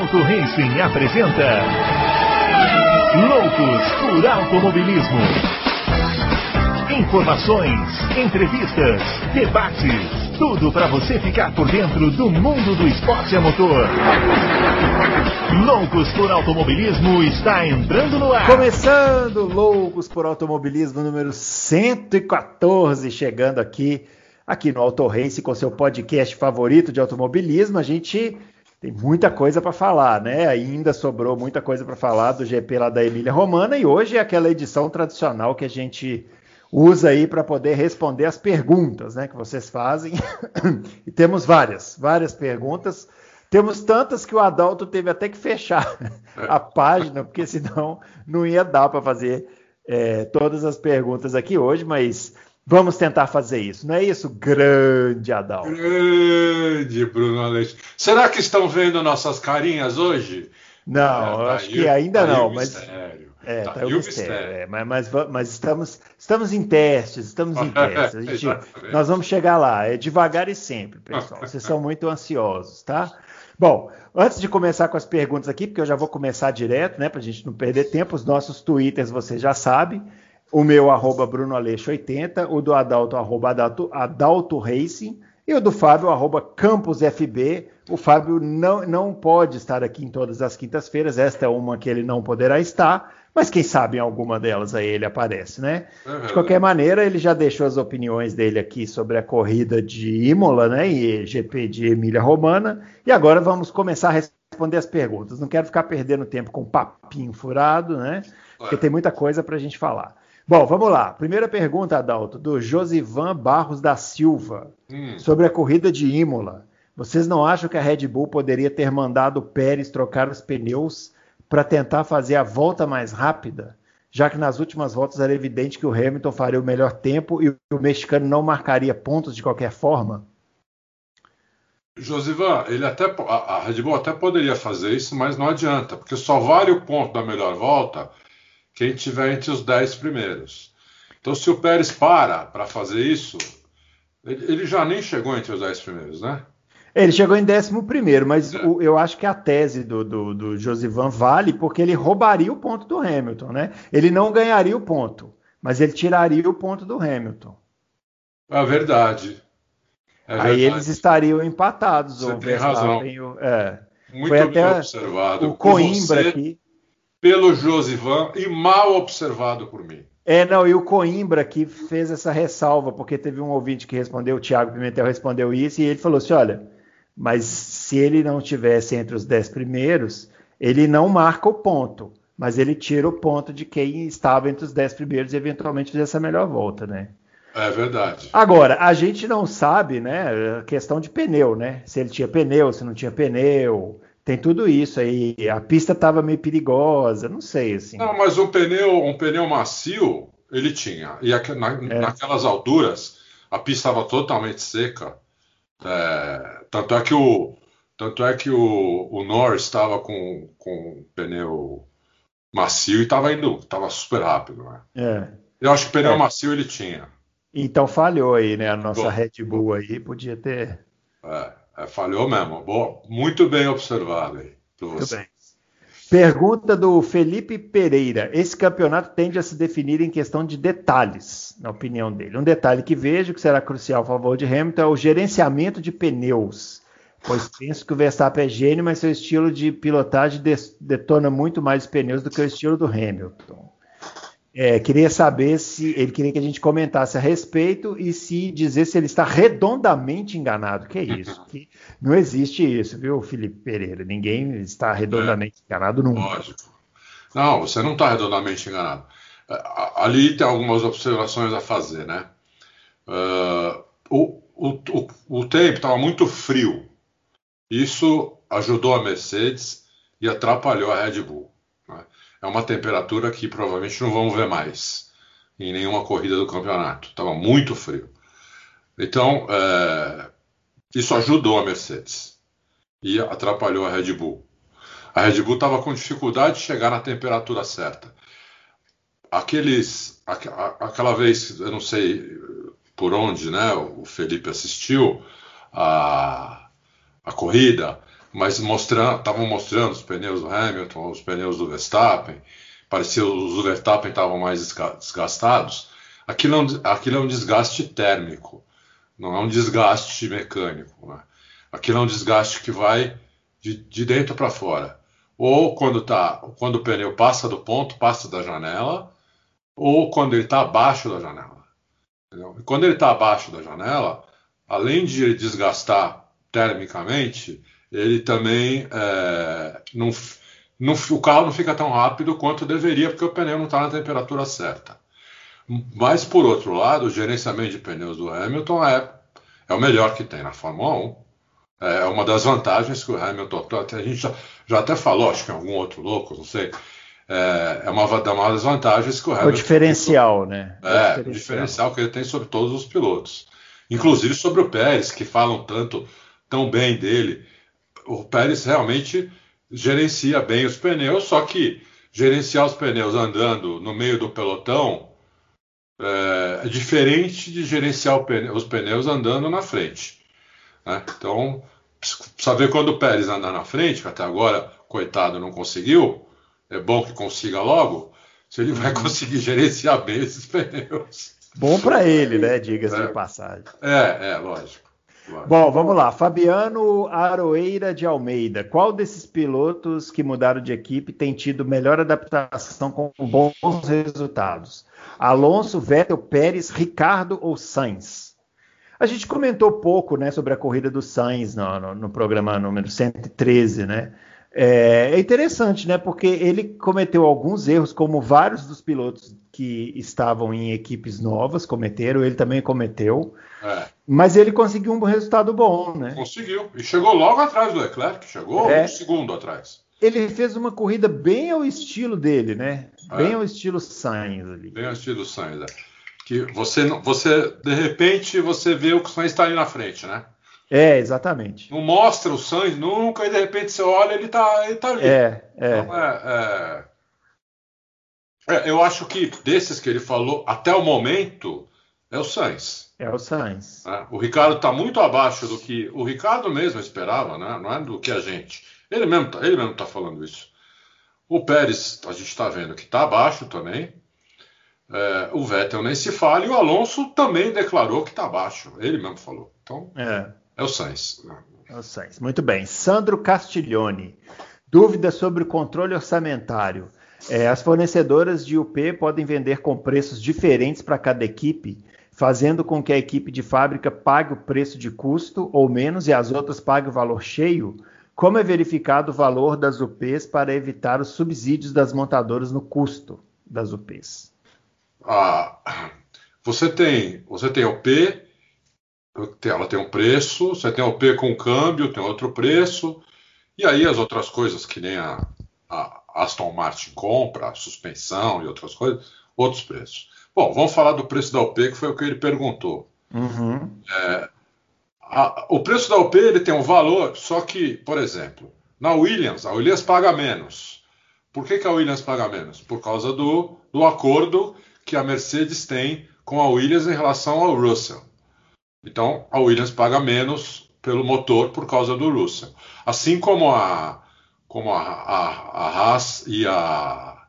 Adalto Racing apresenta Loucos por Automobilismo. Informações, entrevistas, debates, tudo para você ficar por dentro do mundo do esporte a motor. Loucos por Automobilismo está entrando no ar. Começando Loucos por Automobilismo número 114, chegando aqui aqui no Auto Race com seu podcast favorito de automobilismo. A gente tem muita coisa para falar, né? Ainda sobrou muita coisa para falar do GP lá da Emília Romana e hoje é aquela edição tradicional que a gente usa aí para poder responder as perguntas, né, que vocês fazem. e temos várias, várias perguntas. Temos tantas que o Adalto teve até que fechar a página, porque senão não ia dar para fazer é, todas as perguntas aqui hoje, mas Vamos tentar fazer isso, não é isso, grande Adalto? Grande Bruno Aleixo. Será que estão vendo nossas carinhas hoje? Não, é, acho que ainda tá não, mas. Mistério. É, tá, tá o mistério. É, mas, mas, mas, estamos, estamos em testes, estamos em testes. Gente, nós vamos chegar lá, é devagar e sempre, pessoal. Vocês são muito ansiosos, tá? Bom, antes de começar com as perguntas aqui, porque eu já vou começar direto, né, para a gente não perder tempo, os nossos twitters você já sabe. O meu, arroba Bruno Aleixo 80, o do Adalto, arroba Adalto, Adalto Racing, e o do Fábio, arroba Campus FB. O Fábio não, não pode estar aqui em todas as quintas-feiras, esta é uma que ele não poderá estar, mas quem sabe em alguma delas aí ele aparece, né? Uhum. De qualquer maneira, ele já deixou as opiniões dele aqui sobre a corrida de Imola, né? E GP de Emília Romana. E agora vamos começar a responder as perguntas. Não quero ficar perdendo tempo com papinho furado, né? Porque tem muita coisa para a gente falar. Bom, vamos lá. Primeira pergunta, Adalto, do Josivan Barros da Silva, hum. sobre a corrida de Imola. Vocês não acham que a Red Bull poderia ter mandado o Pérez trocar os pneus para tentar fazer a volta mais rápida? Já que nas últimas voltas era evidente que o Hamilton faria o melhor tempo e o mexicano não marcaria pontos de qualquer forma? Josivan, ele até, a Red Bull até poderia fazer isso, mas não adianta, porque só vale o ponto da melhor volta quem tiver entre os 10 primeiros. Então, se o Pérez para para fazer isso, ele, ele, já nem chegou entre os 10 primeiros, né? Ele chegou em 11 primeiro, mas é. o, eu acho que a tese do, do, do Josivan vale porque ele roubaria o ponto do Hamilton, né? Ele não ganharia o ponto, mas ele tiraria o ponto do Hamilton. É verdade. É Aí verdade. eles estariam empatados. Você tem razão. É. Muito Foi até observado. O Coimbra aqui pelo Josivan e mal observado por mim. É, não, e o Coimbra que fez essa ressalva, porque teve um ouvinte que respondeu, o Thiago Pimentel respondeu isso, e ele falou assim: olha, mas se ele não tivesse entre os dez primeiros, ele não marca o ponto, mas ele tira o ponto de quem estava entre os dez primeiros e eventualmente fizesse a melhor volta, né? É verdade. Agora, a gente não sabe, né, a questão de pneu, né? Se ele tinha pneu, se não tinha pneu, tem tudo isso aí. A pista estava meio perigosa, não sei assim. Não, mas um pneu, um pneu macio ele tinha. E na, é. naquelas alturas a pista estava totalmente seca. É, tanto é que o tanto é que o, o Norris estava com, com pneu macio e estava indo, estava super rápido, né? É. Eu acho que pneu é. macio ele tinha. Então falhou aí, né? A nossa Bom, Red Bull aí podia ter. É. É, falhou mesmo. Bom, muito bem observado aí. Muito bem. Pergunta do Felipe Pereira. Esse campeonato tende a se definir em questão de detalhes, na opinião dele. Um detalhe que vejo que será crucial a favor de Hamilton é o gerenciamento de pneus. Pois penso que o Verstappen é gênio, mas seu estilo de pilotagem detona muito mais pneus do que o estilo do Hamilton. É, queria saber se ele queria que a gente comentasse a respeito e se dizer se ele está redondamente enganado. Que é isso? Que não existe isso, viu, Felipe Pereira? Ninguém está redondamente é, enganado nunca. Lógico. Não, você não está redondamente enganado. É, ali tem algumas observações a fazer, né? Uh, o, o, o, o tempo estava muito frio. Isso ajudou a Mercedes e atrapalhou a Red Bull é uma temperatura que provavelmente não vamos ver mais em nenhuma corrida do campeonato. Estava muito frio. Então, é, isso ajudou a Mercedes e atrapalhou a Red Bull. A Red Bull estava com dificuldade de chegar na temperatura certa. Aqueles, aquela vez, eu não sei por onde, né? O Felipe assistiu a, a corrida mas mostrando, estavam mostrando os pneus do Hamilton, os pneus do Verstappen, parecia os do Verstappen estavam mais desgastados. Aquilo é, um, aquilo é um desgaste térmico, não é um desgaste mecânico. Né? Aquilo é um desgaste que vai de, de dentro para fora. Ou quando, tá, quando o pneu passa do ponto, passa da janela, ou quando ele está abaixo da janela. Entendeu? E quando ele está abaixo da janela, além de desgastar termicamente, ele também é, não, não, o carro não fica tão rápido quanto deveria, porque o pneu não está na temperatura certa. Mas, por outro lado, o gerenciamento de pneus do Hamilton é, é o melhor que tem na Fórmula 1. É uma das vantagens que o Hamilton. A gente já, já até falou, acho que em algum outro louco, não sei. É, é uma, uma das vantagens que o Hamilton. O diferencial, tem, né? É, o diferencial. o diferencial que ele tem sobre todos os pilotos. Inclusive sobre o Pérez, que falam tanto, tão bem dele. O Pérez realmente gerencia bem os pneus, só que gerenciar os pneus andando no meio do pelotão é, é diferente de gerenciar pneu, os pneus andando na frente. Né? Então, precisa ver quando o Pérez andar na frente, que até agora, coitado, não conseguiu, é bom que consiga logo, se ele vai uhum. conseguir gerenciar bem esses pneus. Bom para ele, né? Diga-se é, de passagem. É, é, lógico. Bom, vamos lá. Fabiano Aroeira de Almeida. Qual desses pilotos que mudaram de equipe tem tido melhor adaptação com bons resultados? Alonso, Vettel, Pérez, Ricardo ou Sainz? A gente comentou pouco né, sobre a corrida do Sainz no, no, no programa número 113, né? É, é, interessante, né? Porque ele cometeu alguns erros, como vários dos pilotos que estavam em equipes novas cometeram, ele também cometeu. É. Mas ele conseguiu um resultado bom, né? Conseguiu. E chegou logo atrás do Leclerc, chegou é. um segundo atrás. Ele fez uma corrida bem ao estilo dele, né? Bem é. ao estilo Sainz ali. Bem ao estilo Sainz, é. Que você, você, de repente, você vê o que o Sainz está ali na frente, né? É, exatamente. Não mostra o Sainz nunca e de repente você olha ele está ele tá ali. É, é. Então, é, é, é. Eu acho que desses que ele falou até o momento é o Sainz. É o Sainz. É, o Ricardo está muito abaixo do que o Ricardo mesmo esperava, né? Não é do que a gente. Ele mesmo, tá, ele mesmo está falando isso. O Pérez, a gente está vendo que está abaixo também. É, o Vettel nem se fala e o Alonso também declarou que está abaixo. Ele mesmo falou. Então, é, é o Sainz. É o Sainz. Muito bem. Sandro Castiglione. Dúvida sobre o controle orçamentário. É, as fornecedoras de UP podem vender com preços diferentes para cada equipe, fazendo com que a equipe de fábrica pague o preço de custo ou menos e as outras paguem o valor cheio. Como é verificado o valor das UPs para evitar os subsídios das montadoras no custo das UPs? Ah, você tem, você tem UP, ela tem um preço, você tem UP com câmbio, tem outro preço, e aí as outras coisas que nem a, a Aston Martin compra, a suspensão e outras coisas, outros preços. Bom, vamos falar do preço da UP, que foi o que ele perguntou. Uhum. É, a, o preço da UP ele tem um valor, só que, por exemplo, na Williams, a Williams paga menos. Por que, que a Williams paga menos? Por causa do, do acordo que a Mercedes tem com a Williams em relação ao Russell. Então, a Williams paga menos pelo motor por causa do Russell. Assim como a, como a, a, a Haas e a,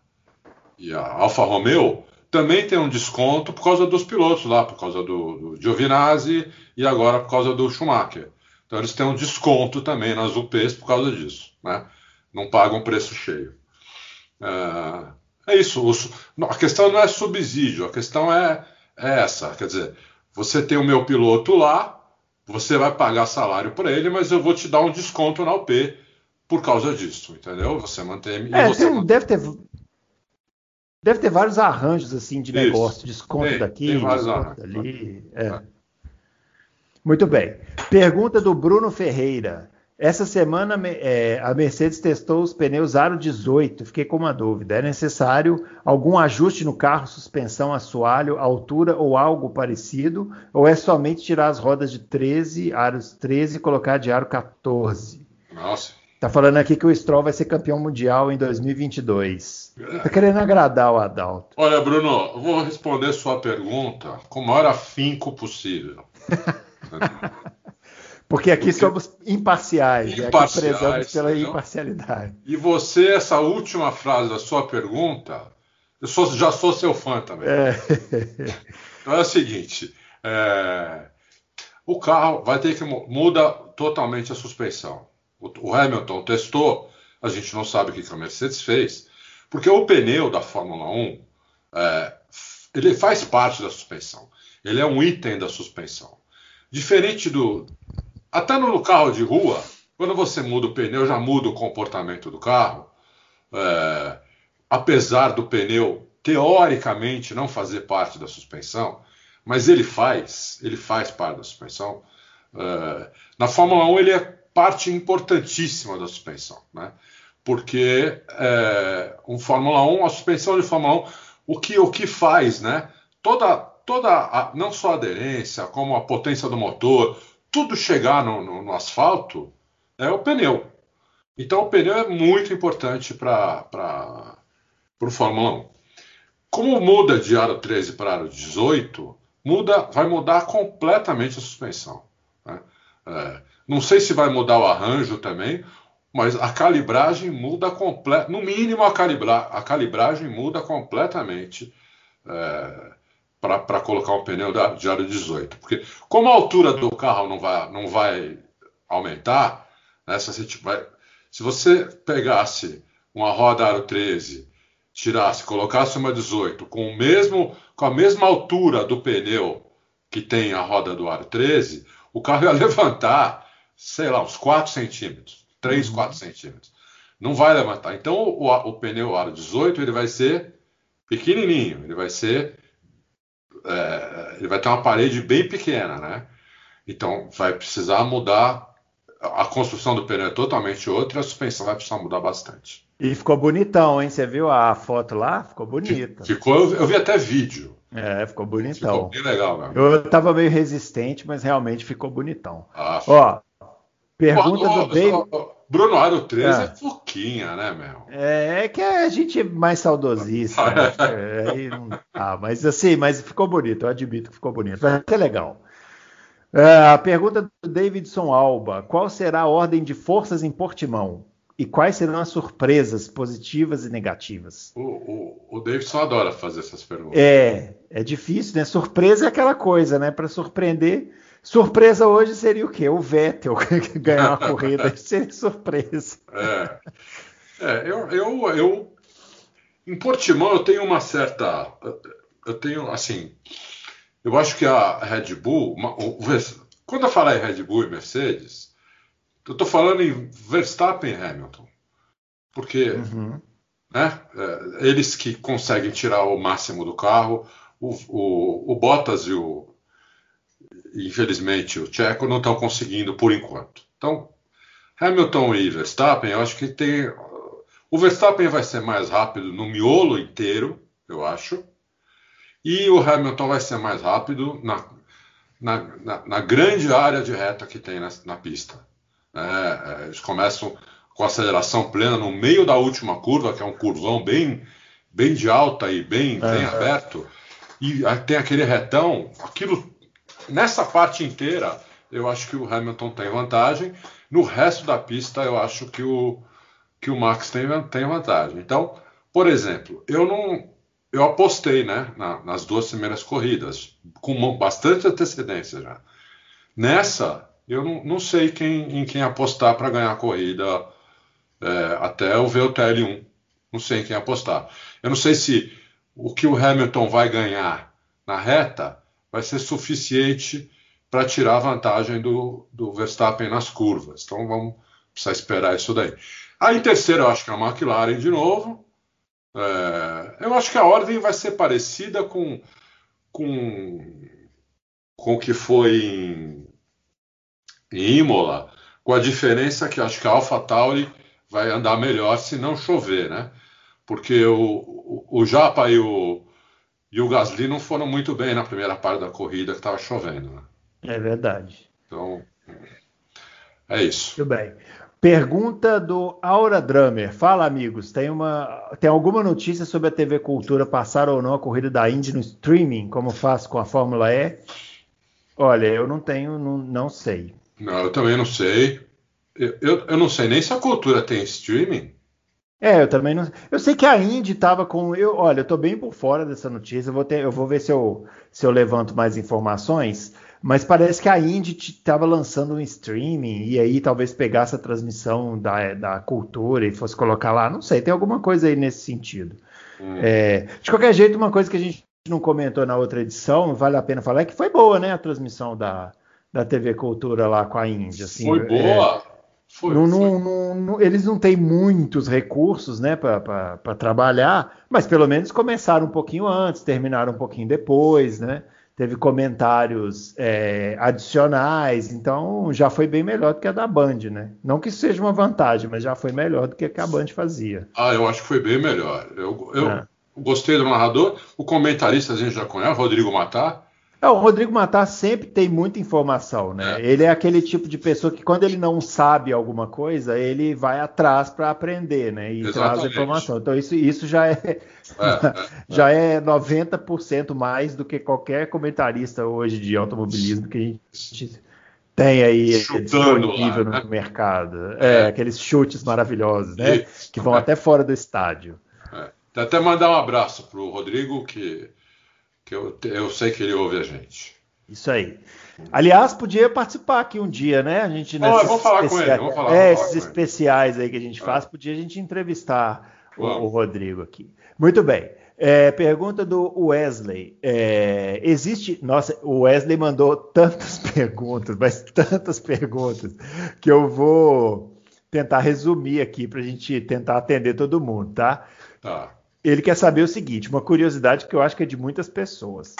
e a Alfa Romeo também tem um desconto por causa dos pilotos lá, por causa do, do Giovinazzi e agora por causa do Schumacher. Então eles têm um desconto também nas UPs por causa disso, né? Não pagam preço cheio. É, é isso. a questão não é subsídio, a questão é, é essa. Quer dizer, você tem o meu piloto lá, você vai pagar salário para ele, mas eu vou te dar um desconto na UP por causa disso, entendeu? Você mantém. É, você tem, mantém... Deve ter Deve ter vários arranjos assim de Isso. negócio, desconto tem, daqui, tem desconto dali. É. é. Muito bem. Pergunta do Bruno Ferreira. Essa semana é, a Mercedes testou os pneus Aro 18. Fiquei com uma dúvida. É necessário algum ajuste no carro, suspensão, assoalho, altura ou algo parecido? Ou é somente tirar as rodas de 13, aros 13 e colocar de aro 14? Nossa. Tá falando aqui que o Stroll vai ser campeão mundial em 2022. Tá querendo agradar o Adalto. Olha, Bruno, eu vou responder sua pergunta com o maior afinco possível. Porque aqui Porque... somos imparciais, imparciais aqui prezamos pela não? imparcialidade. E você, essa última frase da sua pergunta, eu sou, já sou seu fã também. É. Então é o seguinte: é, o carro vai ter que muda totalmente a suspensão. O, Hamilton testou, a gente não sabe o que a Mercedes fez, porque o pneu da Fórmula 1 é, ele faz parte da suspensão. Ele é um item da suspensão. Diferente do. Até no carro de rua, quando você muda o pneu, já muda o comportamento do carro. É, apesar do pneu teoricamente não fazer parte da suspensão, mas ele faz, ele faz parte da suspensão. É, na Fórmula 1 ele é parte importantíssima da suspensão, né? Porque é, um Fórmula 1, a suspensão de Fórmula 1, o que o que faz, né? Toda toda a, não só a aderência, como a potência do motor, tudo chegar no, no, no asfalto é o pneu. Então o pneu é muito importante para o Fórmula 1. Como muda de aro 13 para aro 18, muda, vai mudar completamente a suspensão. Né? É, não sei se vai mudar o arranjo também, mas a calibragem muda completamente. No mínimo, a, calibra, a calibragem muda completamente é, para colocar um pneu da, de aro 18. Porque, como a altura do carro não vai, não vai aumentar, né, se, você, vai, se você pegasse uma roda aro 13 tirasse, colocasse uma 18 com o mesmo com a mesma altura do pneu que tem a roda do aro 13, o carro ia levantar, sei lá, uns 4 centímetros, 3, uhum. 4 centímetros. Não vai levantar. Então o, o pneu aro 18 ele vai ser pequenininho, ele vai ser é, ele vai ter uma parede bem pequena, né? Então vai precisar mudar a construção do pneu é totalmente outra, a suspensão vai precisar mudar bastante. E ficou bonitão, hein? Você viu a foto lá? Ficou bonita. Ficou, eu vi até vídeo. É, ficou bonitão. Ficou bem legal, mesmo. Eu tava meio resistente, mas realmente ficou bonitão. Ah, Ó, pergunta do David. Bruno Aro 13 é, é foquinha, né, meu? É, é que a gente é mais saudosista. né? é, não... ah, mas assim, mas ficou bonito, eu admito que ficou bonito. Vai ser legal. É, a pergunta do Davidson Alba: qual será a ordem de forças em Portimão? E quais serão as surpresas positivas e negativas? O, o, o Davidson adora fazer essas perguntas. É, é difícil, né? Surpresa é aquela coisa, né? Para surpreender. Surpresa hoje seria o quê? O Vettel ganhar uma corrida. seria surpresa. É, é eu, eu, eu. Em Portimão eu tenho uma certa. Eu tenho, assim. Eu acho que a Red Bull. Quando eu falar em Red Bull e Mercedes eu estou falando em Verstappen e Hamilton. Porque uhum. né, é, eles que conseguem tirar o máximo do carro, o, o, o Bottas e o. Infelizmente, o Checo não estão conseguindo por enquanto. Então, Hamilton e Verstappen, eu acho que tem. O Verstappen vai ser mais rápido no miolo inteiro, eu acho. E o Hamilton vai ser mais rápido na, na, na, na grande área de reta que tem na, na pista. É, é, eles começam com aceleração plena no meio da última curva, que é um curvão bem, bem de alta e bem, é, bem aberto, e tem aquele retão. Aquilo, nessa parte inteira, eu acho que o Hamilton tem vantagem. No resto da pista, eu acho que o, que o Max tem, tem vantagem. Então, por exemplo, eu não. Eu apostei né, na, nas duas primeiras corridas, com bastante antecedência já. Nessa, eu não, não sei quem, em quem apostar para ganhar a corrida é, até eu ver o TL1. Não sei em quem apostar. Eu não sei se o que o Hamilton vai ganhar na reta vai ser suficiente para tirar vantagem do, do Verstappen nas curvas. Então vamos precisar esperar isso daí. Aí em terceiro eu acho que é a McLaren de novo. É, eu acho que a ordem vai ser parecida com, com, com o que foi em, em Imola, com a diferença que acho que a AlphaTauri vai andar melhor se não chover, né? Porque o, o, o Japa e o, e o Gasly não foram muito bem na primeira parte da corrida que estava chovendo, né? É verdade. Então, é isso. Muito bem. Pergunta do Aura Drummer. Fala, amigos. Tem, uma, tem alguma notícia sobre a TV Cultura passar ou não a corrida da Indy no streaming, como faz com a Fórmula E? Olha, eu não tenho, não, não sei. Não, eu também não sei. Eu, eu, eu, não sei nem se a cultura tem streaming. É, eu também não. Eu sei que a Indy estava com. Eu, olha, eu tô bem por fora dessa notícia. Eu vou, ter, eu vou ver se eu, se eu levanto mais informações. Mas parece que a Indy estava lançando um streaming e aí talvez pegasse a transmissão da, da cultura e fosse colocar lá. Não sei, tem alguma coisa aí nesse sentido. Hum. É, de qualquer jeito, uma coisa que a gente não comentou na outra edição, vale a pena falar, é que foi boa, né? A transmissão da, da TV Cultura lá com a Índia. Assim, foi boa. É, foi, não, foi. Não, não, eles não têm muitos recursos né, para trabalhar, mas pelo menos começaram um pouquinho antes, terminaram um pouquinho depois, né? Teve comentários é, adicionais, então já foi bem melhor do que a da Band, né? Não que isso seja uma vantagem, mas já foi melhor do que a que a Band fazia. Ah, eu acho que foi bem melhor. Eu, eu é. gostei do narrador. O comentarista a gente já conhece, Rodrigo Matar. É, o Rodrigo Matar sempre tem muita informação, né? É. Ele é aquele tipo de pessoa que quando ele não sabe alguma coisa, ele vai atrás para aprender, né? E Exatamente. traz a informação. Então isso, isso já é, é, é já é 90% mais do que qualquer comentarista hoje de automobilismo que a gente tem aí disponível lá, né? no mercado. É, é, aqueles chutes maravilhosos, né? Isso. Que vão até fora do estádio. Até mandar um abraço para o Rodrigo, que que eu, eu sei que ele ouve a gente. Isso aí. Aliás, podia participar aqui um dia, né? A gente nesses vou falar com ele. Vou falar, é, esses especiais aí que a gente faz, podia a gente entrevistar o, o, Rodrigo aqui. Muito bem. É, pergunta do Wesley. É, existe. Nossa, o Wesley mandou tantas perguntas, mas tantas perguntas, que eu vou tentar resumir aqui para a gente tentar atender todo mundo, tá? Tá. Ele quer saber o seguinte: uma curiosidade que eu acho que é de muitas pessoas.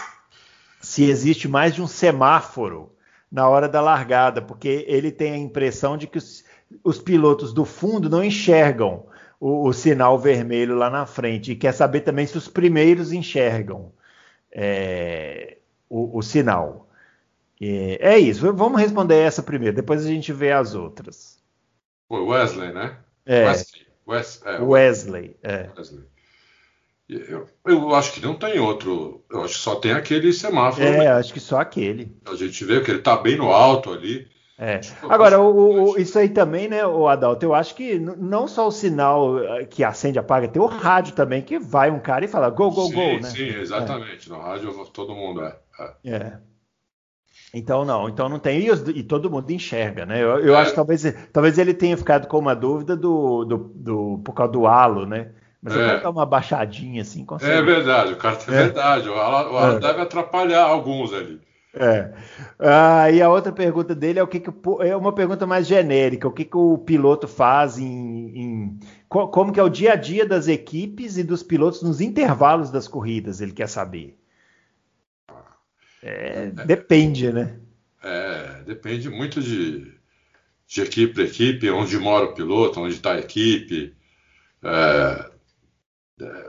Se existe mais de um semáforo na hora da largada, porque ele tem a impressão de que os, os pilotos do fundo não enxergam o, o, sinal vermelho lá na frente. E quer saber também se os primeiros enxergam é, o, o, sinal. É, é, isso. Vamos responder essa primeiro, depois a gente vê as outras. Wesley, né? É. Wesley. Wes, é, Wesley, é. Wesley. Eu, eu, acho que não tem outro. Eu acho que só tem aquele semáforo. É, acho que só aquele. A gente vê que ele está bem no alto ali. É. Agora, o, o, isso aí também, né, o Adalto, eu acho que não só o sinal eh, que acende e apaga, tem o rádio também, que vai um cara e fala go, go, sim, go, né? Sim, exatamente. É. No rádio todo mundo é. é. é. Então não, então não tem. E, os, e todo mundo enxerga, né? Eu, eu é. acho que talvez, talvez ele tenha ficado com uma dúvida do, do, do, por causa do halo, né? Mas é. o cara dá uma baixadinha assim, consegue. É verdade, o cara é, é. verdade. O Alan, é. deve atrapalhar alguns ali. É. Ah, e a outra pergunta dele é o que, que é uma pergunta mais genérica. O que, que o piloto faz em, em, como que é o dia a dia das equipes e dos pilotos nos intervalos das corridas? Ele quer saber. É, é, depende, né? É, depende muito de, de equipe para equipe, onde mora o piloto, onde está a equipe. É,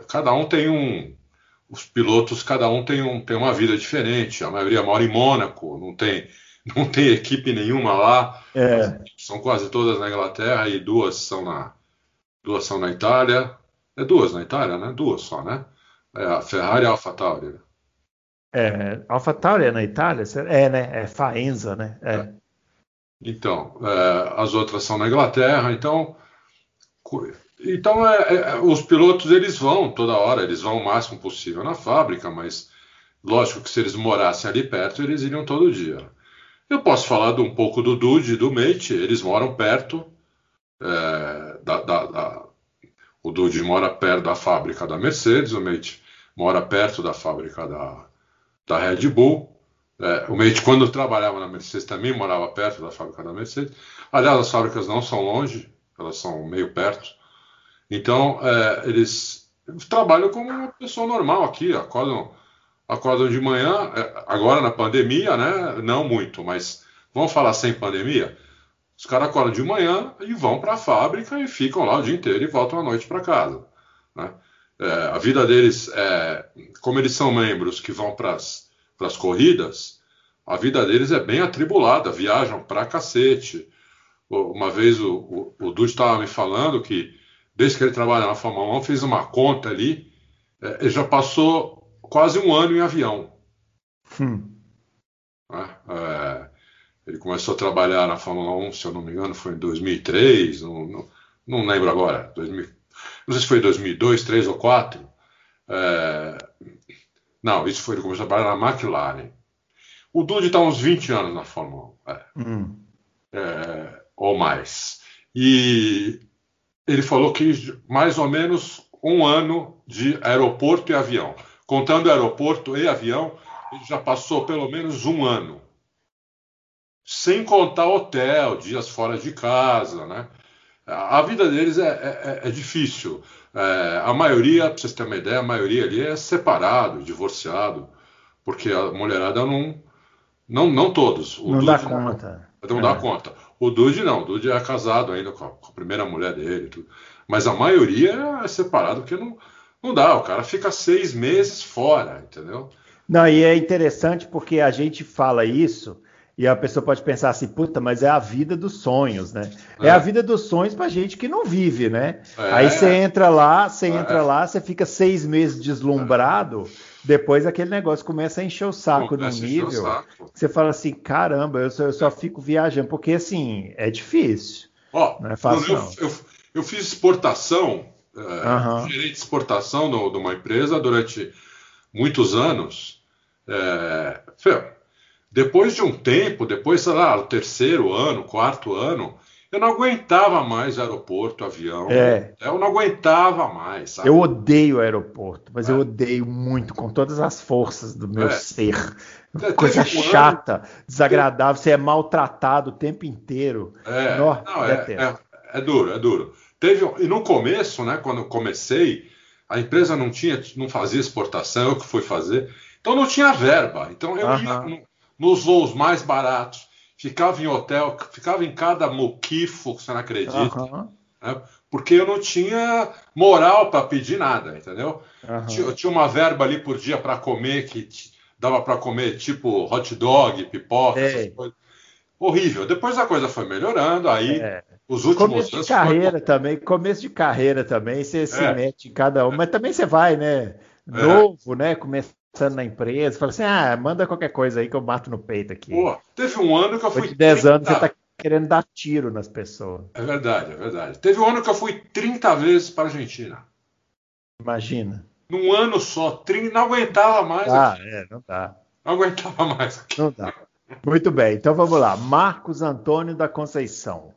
cada um tem um. Os pilotos, cada um tem, um, tem uma vida diferente. A maioria mora em Mônaco, não tem, não tem equipe nenhuma lá. É. São quase todas na Inglaterra e duas são na, duas são na Itália. É duas na Itália, né? Duas só, né? É a Ferrari e a AlphaTauri. É, AlphaTauri é na Itália? É, né? É Faenza, né? É. É. Então, é, as outras são na Inglaterra. Então, então, é, é, os pilotos eles vão toda hora, eles vão o máximo possível na fábrica, mas lógico que se eles morassem ali perto, eles iriam todo dia. Eu posso falar um pouco do Dude e do Mate, eles moram perto é, da, da, da, o Dude mora perto da fábrica da Mercedes, o Mate mora perto da fábrica da, da Red Bull. É, o Mate, quando trabalhava na Mercedes, também morava perto da fábrica da Mercedes. Aliás, as fábricas não são longe, elas são meio perto. Então, é, eles trabalham como uma pessoa normal aqui, acordam, acordam de manhã, é, agora na pandemia, né? Não muito, mas vamos falar sem pandemia. Os caras acordam de manhã e vão para a fábrica e ficam lá o dia inteiro e voltam à noite para casa. Né? É, a vida deles, é, como eles são membros que vão para as corridas, a vida deles é bem atribulada, viajam para cacete. Uma vez o, o, o Dude estava me falando que desde que ele trabalha na Fórmula 1, fez uma conta ali, é, ele já passou quase um ano em avião. Hum. É, é Ele começou a trabalhar na Fórmula 1, se eu não me engano, foi em 2003, não, não, não lembro agora, 2000, não sei se foi 2002, 2003 ou 2004. É, não, isso foi ele começou a trabalhar na McLaren. O Dude está uns 20 anos na Fórmula 1, é, hum. é, ou mais. E ele falou que mais ou menos um ano de aeroporto e avião. Contando aeroporto e avião, ele já passou pelo menos um ano. Sem contar hotel, dias fora de casa, né? A vida deles é, é, é, é difícil. É, a maioria, para vocês terem uma ideia, a maioria ali é separado, divorciado, porque a mulherada não. Não, não todos. O não dá conta. Não, não dá é. conta. O Dude não, o Dude é casado ainda com a, com a primeira mulher dele. Tudo. Mas a maioria é separado porque não, não dá. O cara fica seis meses fora, entendeu? Não, e é interessante porque a gente fala isso e a pessoa pode pensar assim, puta, mas é a vida dos sonhos, né? É, é a vida dos sonhos pra gente que não vive, né? É. Aí você entra lá, você é. entra lá, você fica seis meses deslumbrado, depois aquele negócio começa a encher o saco no nível. Você fala assim, caramba, eu só, eu só, fico viajando, porque assim, é difícil. Ó, não é fácil, eu, eu, eu, fiz exportação, uhum. gerente de exportação no, de uma empresa durante muitos anos. É, depois de um tempo, depois, sei lá, o terceiro ano, quarto ano, eu não aguentava mais aeroporto, avião. É. Eu não aguentava mais. Sabe? Eu odeio aeroporto, mas é. eu odeio muito, com todas as forças do meu é. ser. Coisa chata, desagradável, você é maltratado o tempo inteiro. É, não, é, é, é, duro, é duro. Teve, e no começo, né, quando eu comecei, a empresa não tinha, não fazia exportação, eu que fui fazer. Então não tinha verba. Então eu ia, nos voos mais baratos, ficava em hotel, ficava em cada moquifo, você não acredita, uhum. né? porque eu não tinha moral para pedir nada, entendeu? Uhum. Eu tinha uma verba ali por dia para comer que dava para comer tipo hot dog, pipoca, essas coisas. Horrível. Depois a coisa foi melhorando, aí é. os últimos começo de carreira foi... também, começo de carreira também, você é. se mete em cada um, mas também você vai, né? É. Novo, né? Começa na empresa, fala assim: ah, manda qualquer coisa aí que eu bato no peito aqui. Pô, teve um ano que eu fui. de 10 30... anos você tá querendo dar tiro nas pessoas. É verdade, é verdade. Teve um ano que eu fui 30 vezes para Argentina. Imagina. Num ano só, 30, não aguentava mais. Ah, é, não dá. Não aguentava mais. Aqui. Não dá. Muito bem, então vamos lá. Marcos Antônio da Conceição.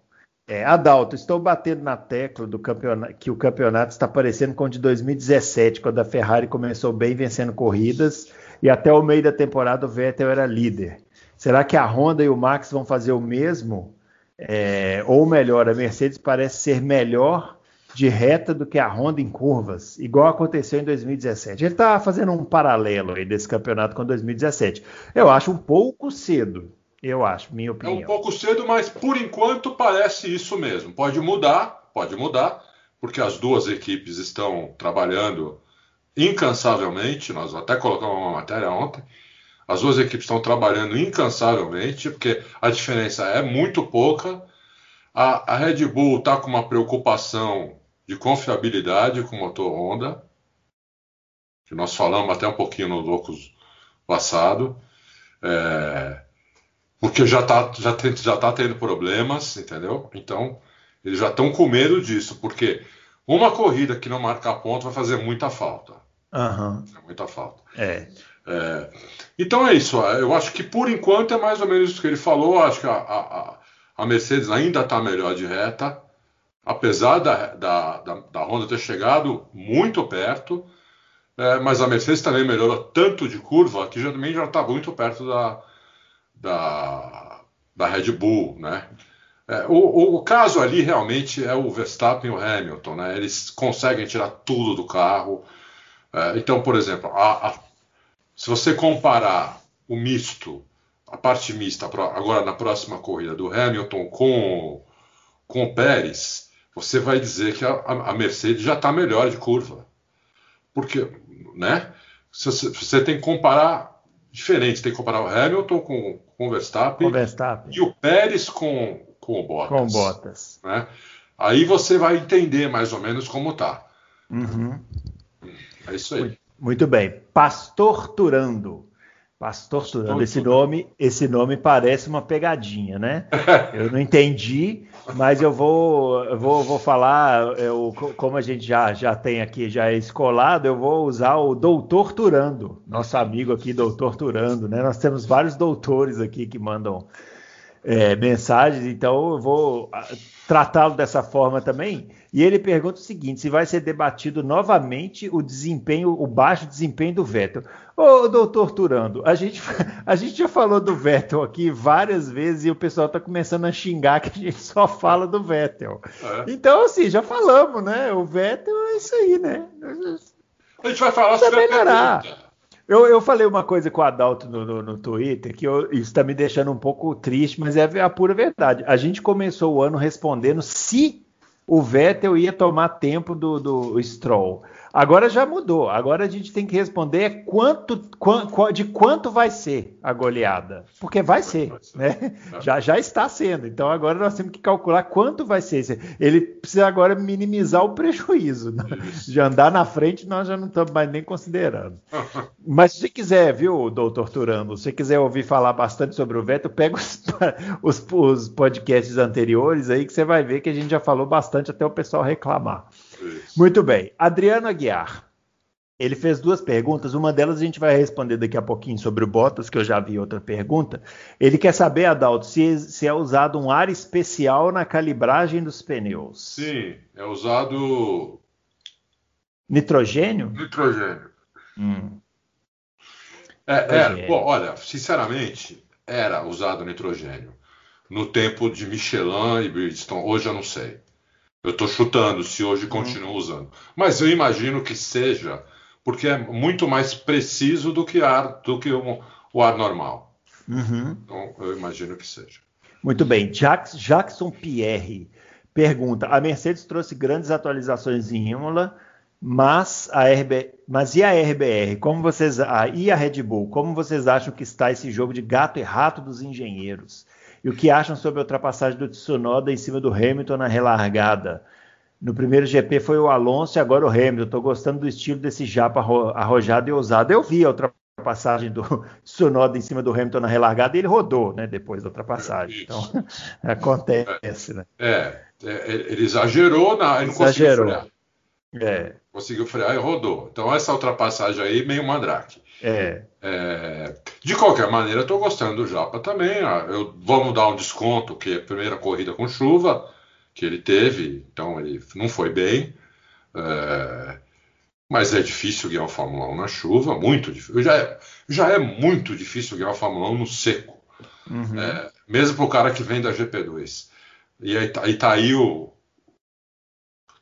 É, Adalto, estou batendo na tecla do campeonato, que o campeonato está parecendo com o de 2017, quando a Ferrari começou bem vencendo corridas e até o meio da temporada o Vettel era líder. Será que a Honda e o Max vão fazer o mesmo? É, ou melhor, a Mercedes parece ser melhor de reta do que a Honda em curvas, igual aconteceu em 2017. Ele está fazendo um paralelo aí desse campeonato com 2017. Eu acho um pouco cedo. Eu acho, minha opinião. É um pouco cedo, mas por enquanto parece isso mesmo. Pode mudar, pode mudar, porque as duas equipes estão trabalhando incansavelmente. Nós até colocamos uma matéria ontem. As duas equipes estão trabalhando incansavelmente, porque a diferença é muito pouca. A, a Red Bull está com uma preocupação de confiabilidade com o motor Honda, que nós falamos até um pouquinho no Loucos passado. É, porque já está já tem, já tá tendo problemas, entendeu? Então, eles já estão com medo disso, porque uma corrida que não marcar ponto vai fazer muita falta. Uhum. Muita falta. É. é. Então é isso. Eu acho que por enquanto é mais ou menos isso que ele falou. Acho que a, a, a Mercedes ainda está melhor de reta, apesar da, da, da, da Honda ter chegado muito perto. É, mas a Mercedes também melhorou tanto de curva que já, também já está muito perto da, da, da Red Bull, né? É, o, o, caso ali realmente é o Verstappen e o Hamilton, né? Eles conseguem tirar tudo do carro. É, então, por exemplo, a, a, se você comparar o misto, a parte mista, agora na próxima corrida do Hamilton com, com o Pérez, você vai dizer que a, a Mercedes já está melhor de curva. Porque, né? Você, você tem que comparar diferente. Tem que comparar o Hamilton com, com o Verstappen, com Verstappen. e o Pérez com, com o Bottas. Com Bottas. Né? Aí você vai entender mais ou menos como tá. Uhum. É isso aí. Muito bem. Pastor Turando. Pastor Turando. Esse nome, esse nome parece uma pegadinha, né? Eu não entendi, mas eu vou, eu vou, vou falar, eu, como a gente já, já tem aqui, já é escolado, eu vou usar o Doutor Turando, nosso amigo aqui, Doutor Turando, né? Nós temos vários doutores aqui que mandam é, mensagens, então eu vou tratá-lo dessa forma também. E ele pergunta o seguinte: se vai ser debatido novamente o desempenho, o baixo desempenho do Vettel. Ô, doutor Turando, a gente, a gente já falou do Vettel aqui várias vezes e o pessoal está começando a xingar que a gente só fala do Vettel. É. Então, assim, já falamos, né? O Vettel é isso aí, né? A gente vai falar sobre melhorar. a eu, eu falei uma coisa com o Adalto no, no, no Twitter que eu, isso está me deixando um pouco triste, mas é a pura verdade. A gente começou o ano respondendo se o Vettel ia tomar tempo do, do Stroll. Agora já mudou. Agora a gente tem que responder quanto, quanto, de quanto vai ser a goleada. Porque vai ser, né? Já, já está sendo. Então agora nós temos que calcular quanto vai ser. Ele precisa agora minimizar o prejuízo. Né? De andar na frente, nós já não estamos mais nem considerando. Mas se você quiser, viu, doutor Turando, se você quiser ouvir falar bastante sobre o Vettel, pega os, os, os podcasts anteriores aí que você vai ver que a gente já falou bastante até o pessoal reclamar. Muito bem. Adriano Aguiar. Ele fez duas perguntas. Uma delas a gente vai responder daqui a pouquinho sobre o Bottas, que eu já vi outra pergunta. Ele quer saber, Adalto, se, se é usado um ar especial na calibragem dos pneus. Sim, é usado. Nitrogênio? Nitrogênio. Hum. É, é, bom, olha, sinceramente, era usado nitrogênio. No tempo de Michelin e Bridgestone, hoje eu não sei. Eu estou chutando se hoje uhum. continua usando. Mas eu imagino que seja, porque é muito mais preciso do que ar, do que o, o ar normal. Uhum. Então eu imagino que seja. Muito bem. Jax, Jackson Pierre pergunta: a Mercedes trouxe grandes atualizações em Imola, mas a RB, mas e a RBR? Como vocês ah, e a Red Bull? Como vocês acham que está esse jogo de gato e rato dos engenheiros? E o que acham sobre a ultrapassagem do Tsunoda em cima do Hamilton na relargada? No primeiro GP foi o Alonso e agora o Hamilton. Estou gostando do estilo desse japa arrojado e ousado. Eu vi a ultrapassagem do Tsunoda em cima do Hamilton na relargada e ele rodou, né? Depois da ultrapassagem. Então acontece, né? É, é, ele exagerou, na, ele não exagerou. conseguiu frear. É. Conseguiu frear e rodou. Então essa ultrapassagem aí meio mandrake. É. é. De qualquer maneira, estou gostando do Japa também. Eu, vamos dar um desconto, que é a primeira corrida com chuva que ele teve, então ele não foi bem. É, mas é difícil guiar uma Fórmula 1 na chuva, muito difícil. Já é, já é muito difícil guiar uma Fórmula 1 no seco. Uhum. É, mesmo para o cara que vem da GP2. E aí, aí tá aí o,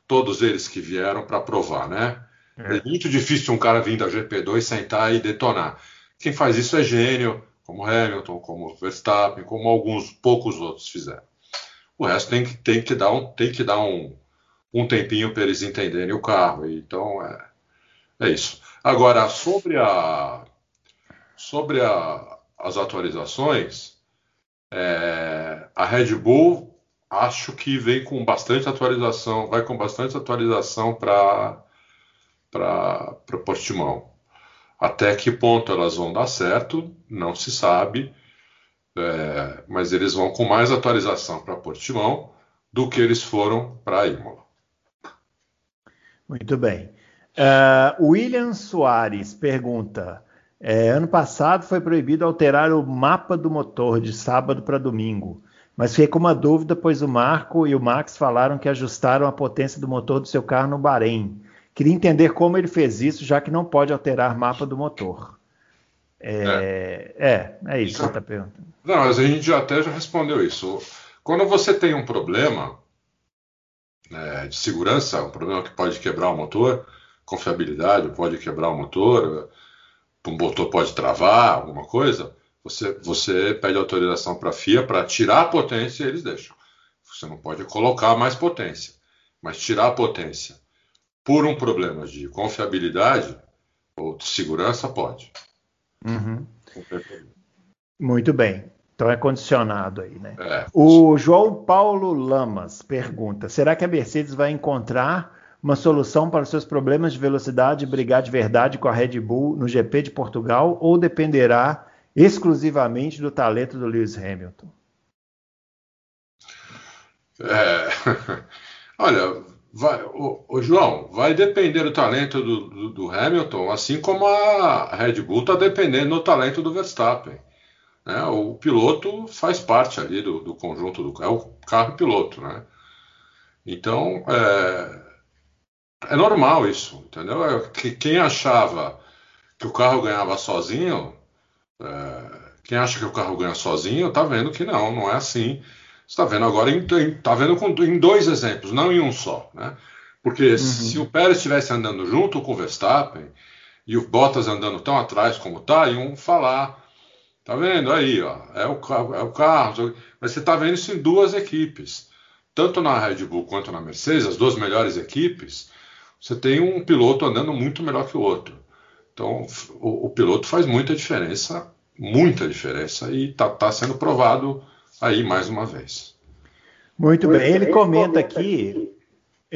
todos eles que vieram para provar, né? É. é. muito difícil um cara vir da GP2 sentar e detonar. Quem faz isso é gênio, como Hamilton, como Verstappen, como alguns poucos outros fizeram. O resto tem que, tem que dar um, tem que dar um, um tempinho para eles entenderem o carro. Então é, é isso. Agora sobre a sobre a, as atualizações, é, a Red Bull acho que vem com bastante atualização, vai com bastante atualização para para Portimão. Até que ponto elas vão dar certo, não se sabe, é, mas eles vão com mais atualização para Portimão do que eles foram para Imola. Muito bem. Uh, William Soares pergunta: é, ano passado foi proibido alterar o mapa do motor de sábado para domingo, mas fiquei com uma dúvida, pois o Marco e o Max falaram que ajustaram a potência do motor do seu carro no Bahrein. Queria entender como ele fez isso, já que não pode alterar mapa do motor. É, é, é, é isso que você está perguntando. Não, mas a gente já até já respondeu isso. Quando você tem um problema né, de segurança, um problema que pode quebrar o motor, confiabilidade pode quebrar o motor, o motor pode travar, alguma coisa, você, você pede autorização para a FIA para tirar a potência e eles deixam. Você não pode colocar mais potência, mas tirar a potência por um problema de confiabilidade ou de segurança, pode. Uhum. Muito bem. Então é condicionado aí, né? É. O João Paulo Lamas pergunta: será que a Mercedes vai encontrar uma solução para os seus problemas de velocidade e brigar de verdade com a Red Bull no GP de Portugal ou dependerá exclusivamente do talento do Lewis Hamilton? É, olha, vai, o, o, João, vai depender do talento do, do, do Hamilton, assim como a Red Bull está dependendo do talento do Verstappen. Né? O piloto faz parte ali do, do conjunto do é o carro piloto, né? Então é, é normal isso, entendeu? É, que, quem achava que o carro ganhava sozinho, é, quem acha que o carro ganha sozinho, tá vendo que não, não é assim. Está vendo agora, está vendo com, em dois exemplos, não em um só, né? Porque uhum. se o Pérez estivesse andando junto com o Verstappen e o Bottas andando tão atrás como está, iam falar, tá vendo aí, ó, é o carro, é o carro, mas você está vendo isso em duas equipes, tanto na Red Bull quanto na Mercedes, as duas melhores equipes, você tem um piloto andando muito melhor que o outro. Então, o, o piloto faz muita diferença, muita diferença, e está tá sendo provado aí mais uma vez. Muito bem. Ele comenta aqui.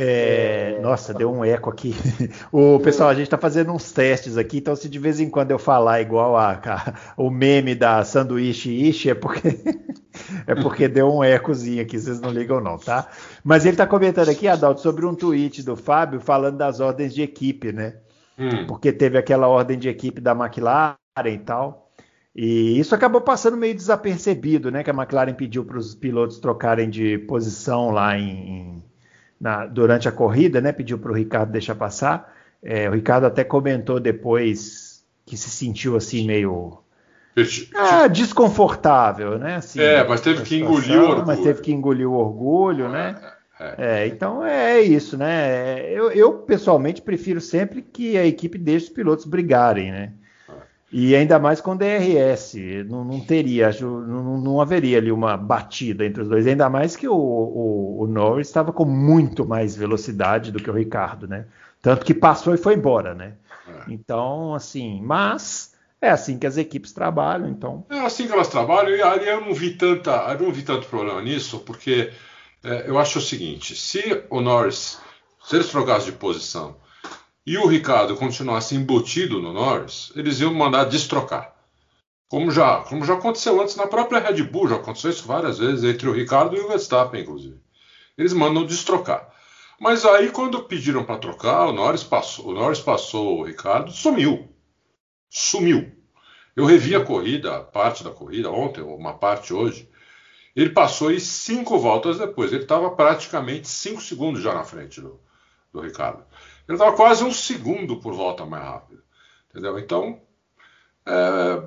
É, nossa, deu um eco aqui. O pessoal, a gente está fazendo uns testes aqui, então se de vez em quando eu falar igual a, a o meme da sanduíche ishi, é porque é porque deu um ecozinho aqui, vocês não ligam não, tá? Mas ele está comentando aqui, Adalto, sobre um tweet do Fábio falando das ordens de equipe, né? Hum. Porque teve aquela ordem de equipe da McLaren e tal. E isso acabou passando meio desapercebido, né? Que a McLaren pediu para os pilotos trocarem de posição lá em, na, durante a corrida, né? Pediu para o Ricardo deixar passar. É, o Ricardo até comentou depois que se sentiu assim meio ah, desconfortável, né? Assim, é, mas teve que engolir o orgulho. Mas teve que engolir o orgulho, né? É, é. é então é isso, né? Eu, eu, pessoalmente prefiro sempre que a equipe deixe os pilotos brigarem, né? E ainda mais com DRS, não, não teria, não, não, haveria ali uma batida entre os dois. Ainda mais que o, o, o, Norris estava com muito mais velocidade do que o Ricardo, né? Tanto que passou e foi embora, né? É. Então, assim, mas é assim que as equipes trabalham, então. É assim que elas trabalham e ali eu não vi tanta, eu não vi tanto problema nisso, porque é, eu acho o seguinte: se o Norris, se eles trocassem de posição e o Ricardo continuasse embutido no Norris, eles iam mandar destrocar. Como já, como já aconteceu antes na própria Red Bull, já aconteceu isso várias vezes entre o Ricardo e o Verstappen, inclusive. Eles mandam destrocar. Mas aí, quando pediram para trocar, o Norris, passou, o Norris passou o Ricardo, sumiu. Sumiu. Eu revi a corrida, parte da corrida, ontem, uma parte hoje. Ele passou aí cinco voltas depois. Ele estava praticamente cinco segundos já na frente do, do Ricardo. Ele estava quase um segundo por volta mais rápido. Entendeu? Então, é,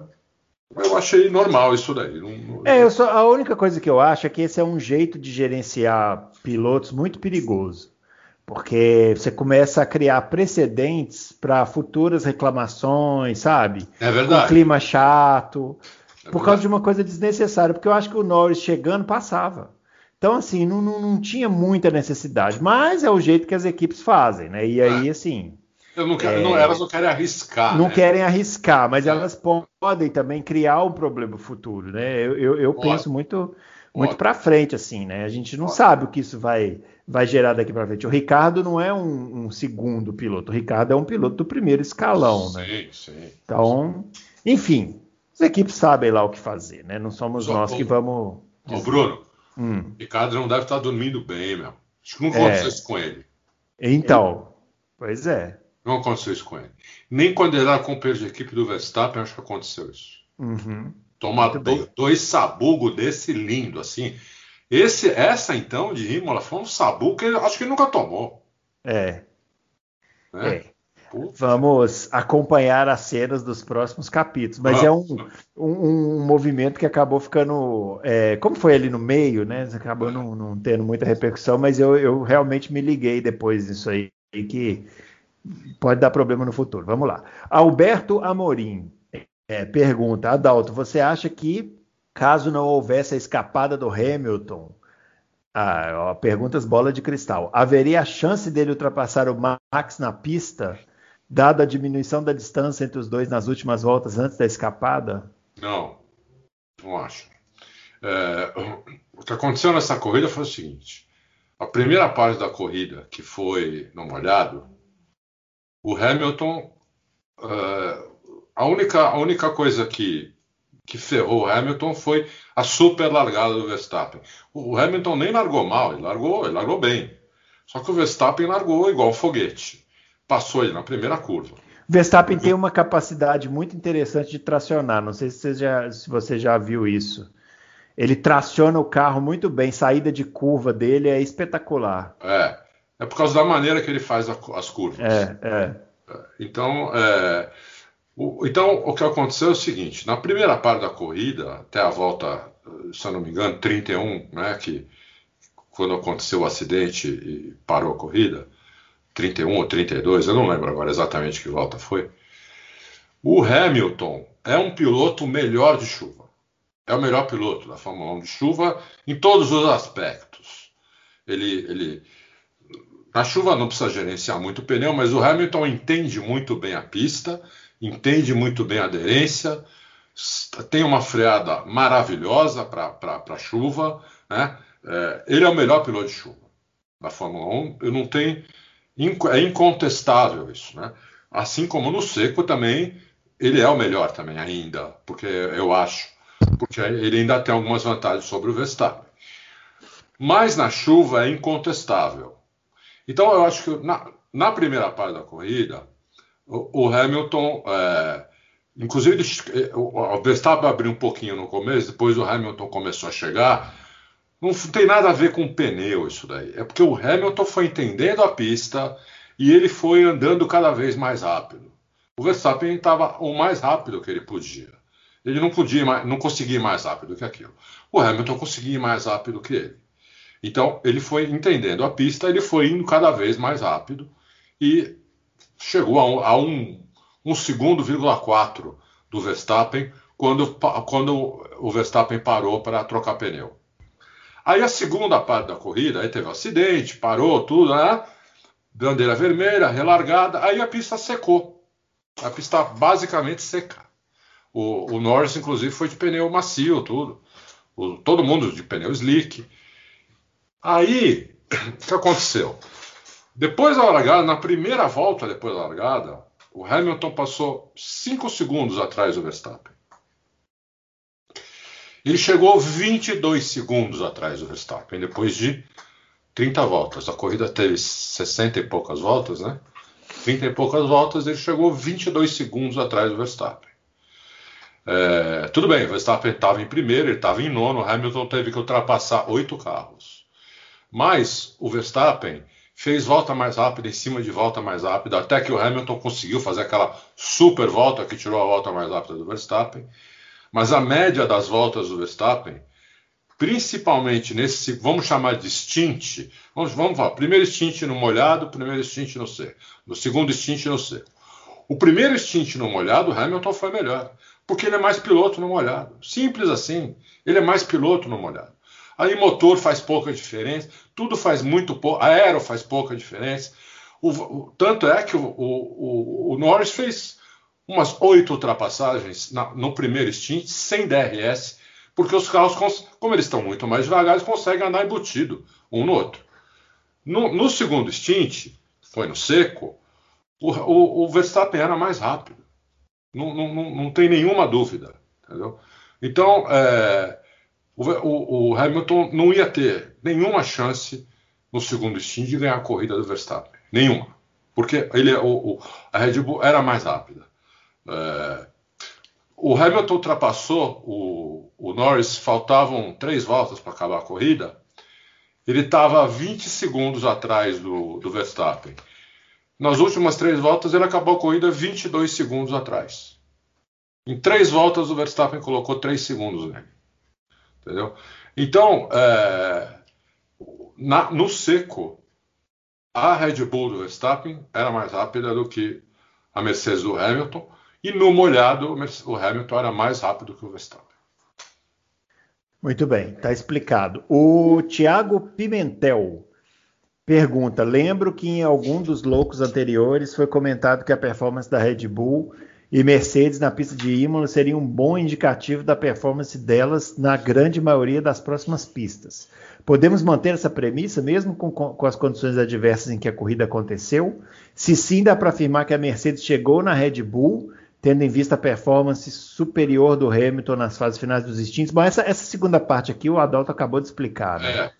eu achei normal isso daí. Não, não... É, só, a única coisa que eu acho é que esse é um jeito de gerenciar pilotos muito perigoso. Porque você começa a criar precedentes para futuras reclamações, sabe? É verdade. Um clima chato. É por causa de uma coisa desnecessária. Porque eu acho que o Norris chegando passava. Então, assim, não, não, não, tinha muita necessidade, mas é o jeito que as equipes fazem, né? E aí, é. assim. Não quero, é, não, elas não querem arriscar. Não né? querem arriscar, mas é. elas podem também criar um problema futuro, né? Eu, eu, eu penso muito, muito para frente, assim, né? A gente não Pode. sabe o que isso vai, vai gerar daqui para frente. O Ricardo não é um, um, segundo piloto, o Ricardo é um piloto do primeiro escalão, sim, né? Sim, sim. Então, enfim, as equipes sabem lá o que fazer, né? Não somos Só nós que vamos. Ô, Bruno, Hum. Ricardo não deve estar dormindo bem, meu. Acho que não aconteceu é. isso com ele. Então, pois é. Não aconteceu isso com ele. Nem quando ele era companheiro de equipe do Verstappen, acho que aconteceu isso. Uhum. Toma do, dois sabugo desse lindo, assim. Esse, essa então de Imola foi um sabugo que ele, acho que ele nunca tomou. É. Né? É. Vamos acompanhar as cenas dos próximos capítulos. Mas é um, um, um, movimento que acabou ficando. É, como foi ali no meio, né? Acabou não, não tendo muita repercussão, mas eu, eu, realmente me liguei depois disso aí, que pode dar problema no futuro. Vamos lá. Alberto Amorim é, pergunta: Adalto, você acha que caso não houvesse a escapada do Hamilton, ah, ó, perguntas bola de cristal. Haveria a chance dele ultrapassar o Max na pista? Dada a diminuição da distância entre os dois nas últimas voltas antes da escapada? Não, não acho. É, o que aconteceu nessa corrida foi o seguinte: a primeira parte da corrida, que foi no molhado, o Hamilton, é, a, única, a única coisa que que ferrou o Hamilton foi a super largada do Verstappen. O Hamilton nem largou mal, ele largou, ele largou bem. Só que o Verstappen largou igual um foguete. Passou ele na primeira curva. O Verstappen tem uma capacidade muito interessante de tracionar. Não sei se você já, se você já viu isso. Ele traciona o carro muito bem. Saída de curva dele é espetacular. É. É por causa da maneira que ele faz as curvas. É, é. Então, é, o, então, o que aconteceu é o seguinte: na primeira parte da corrida, até a volta, se eu não me engano, 31, né, que quando aconteceu o acidente e parou a corrida, 31 ou 32, eu não lembro agora exatamente que volta foi. O Hamilton é um piloto melhor de chuva. É o melhor piloto da Fórmula 1 de chuva em todos os aspectos. Ele, ele, na chuva não precisa gerenciar muito o pneu, mas o Hamilton entende muito bem a pista, entende muito bem a aderência, tem uma freada maravilhosa para a chuva. Né? É, ele é o melhor piloto de chuva da Fórmula 1. Eu não tenho, é incontestável isso. Né? Assim como no seco também, ele é o melhor também ainda, porque eu acho, porque ele ainda tem algumas vantagens sobre o Verstappen. Mas na chuva é incontestável. Então eu acho que na, na primeira parte da corrida, o, o Hamilton, é, inclusive o Verstappen abriu um pouquinho no começo, depois o Hamilton começou a chegar. Não tem nada a ver com o pneu isso daí. É porque o Hamilton foi entendendo a pista e ele foi andando cada vez mais rápido. O Verstappen estava o mais rápido que ele podia. Ele não podia, não conseguia ir mais rápido que aquilo. O Hamilton conseguia ir mais rápido que ele. Então, ele foi entendendo a pista, ele foi indo cada vez mais rápido e chegou a um, a um, um segundo, vírgula quatro do Verstappen quando, quando o Verstappen parou para trocar pneu. Aí a segunda parte da corrida, aí teve um acidente, parou tudo, né? Bandeira vermelha, relargada, aí a pista secou. A pista basicamente seca. O, o Norris, inclusive, foi de pneu macio, tudo. O, todo mundo de pneu slick. Aí, o que aconteceu? Depois da largada, na primeira volta depois da largada, o Hamilton passou 5 segundos atrás do Verstappen. Ele chegou 22 segundos atrás do Verstappen, depois de 30 voltas. A corrida teve 60 e poucas voltas, né? 30 e poucas voltas, ele chegou 22 segundos atrás do Verstappen. É, tudo bem, o Verstappen estava em primeiro, ele estava em nono, Hamilton teve que ultrapassar oito carros. Mas o Verstappen fez volta mais rápida em cima de volta mais rápida, até que o Hamilton conseguiu fazer aquela super volta que tirou a volta mais rápida do Verstappen. Mas a média das voltas do Verstappen, principalmente nesse, vamos chamar de stint, vamos, vamos falar, primeiro stint no molhado, primeiro stint no seco, no segundo stint no seco. O primeiro stint no molhado, o Hamilton foi melhor, porque ele é mais piloto no molhado. Simples assim, ele é mais piloto no molhado. Aí motor faz pouca diferença, tudo faz muito pouco, aero faz pouca diferença. O, o, tanto é que o, o, o, Norris fez umas oito ultrapassagens na, no primeiro stint sem DRS, porque os carros, como eles estão muito mais devagar, eles conseguem andar embutido um no outro. No, no segundo stint, foi no seco, o, Verstappen era mais rápido. Não, não, não, tem nenhuma dúvida. Entendeu? Então, é, o, o, o, Hamilton não ia ter nenhuma chance no segundo stint de ganhar a corrida do Verstappen. Nenhuma. Porque ele, o, a Red Bull era mais rápida. É, o Hamilton ultrapassou o, o Norris, faltavam três voltas para acabar a corrida. Ele estava 20 segundos atrás do, do Verstappen. Nas últimas três voltas, ele acabou a corrida 22 segundos atrás. Em três voltas, o Verstappen colocou três segundos nele. Entendeu? Então, é, na, no seco, a Red Bull do Verstappen era mais rápida do que a Mercedes do Hamilton, e no molhado, o Hamilton era mais rápido que o Verstappen. Muito bem, está explicado. O Thiago Pimentel pergunta: lembro que em algum dos loucos anteriores foi comentado que a performance da Red Bull e Mercedes na pista de Imola seria um bom indicativo da performance delas na grande maioria das próximas pistas. Podemos manter essa premissa mesmo com, com as condições adversas em que a corrida aconteceu? Se sim, dá para afirmar que a Mercedes chegou na Red Bull tendo em vista a performance superior do Hamilton nas fases finais dos instintos. Bom, essa, essa segunda parte aqui o Adalto acabou de explicar. Né?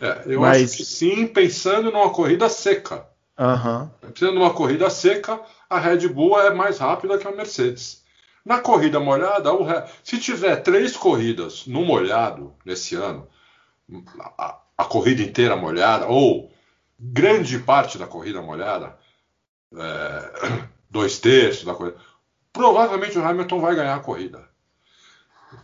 É. é. eu Mas... acho que sim, pensando numa corrida seca. Uhum. Pensando numa corrida seca, a Red Bull é mais rápida que a Mercedes. Na corrida molhada, o... se tiver três corridas no molhado nesse ano, a, a corrida inteira molhada, ou grande parte da corrida molhada, é, dois terços da corrida, provavelmente o Hamilton vai ganhar a corrida.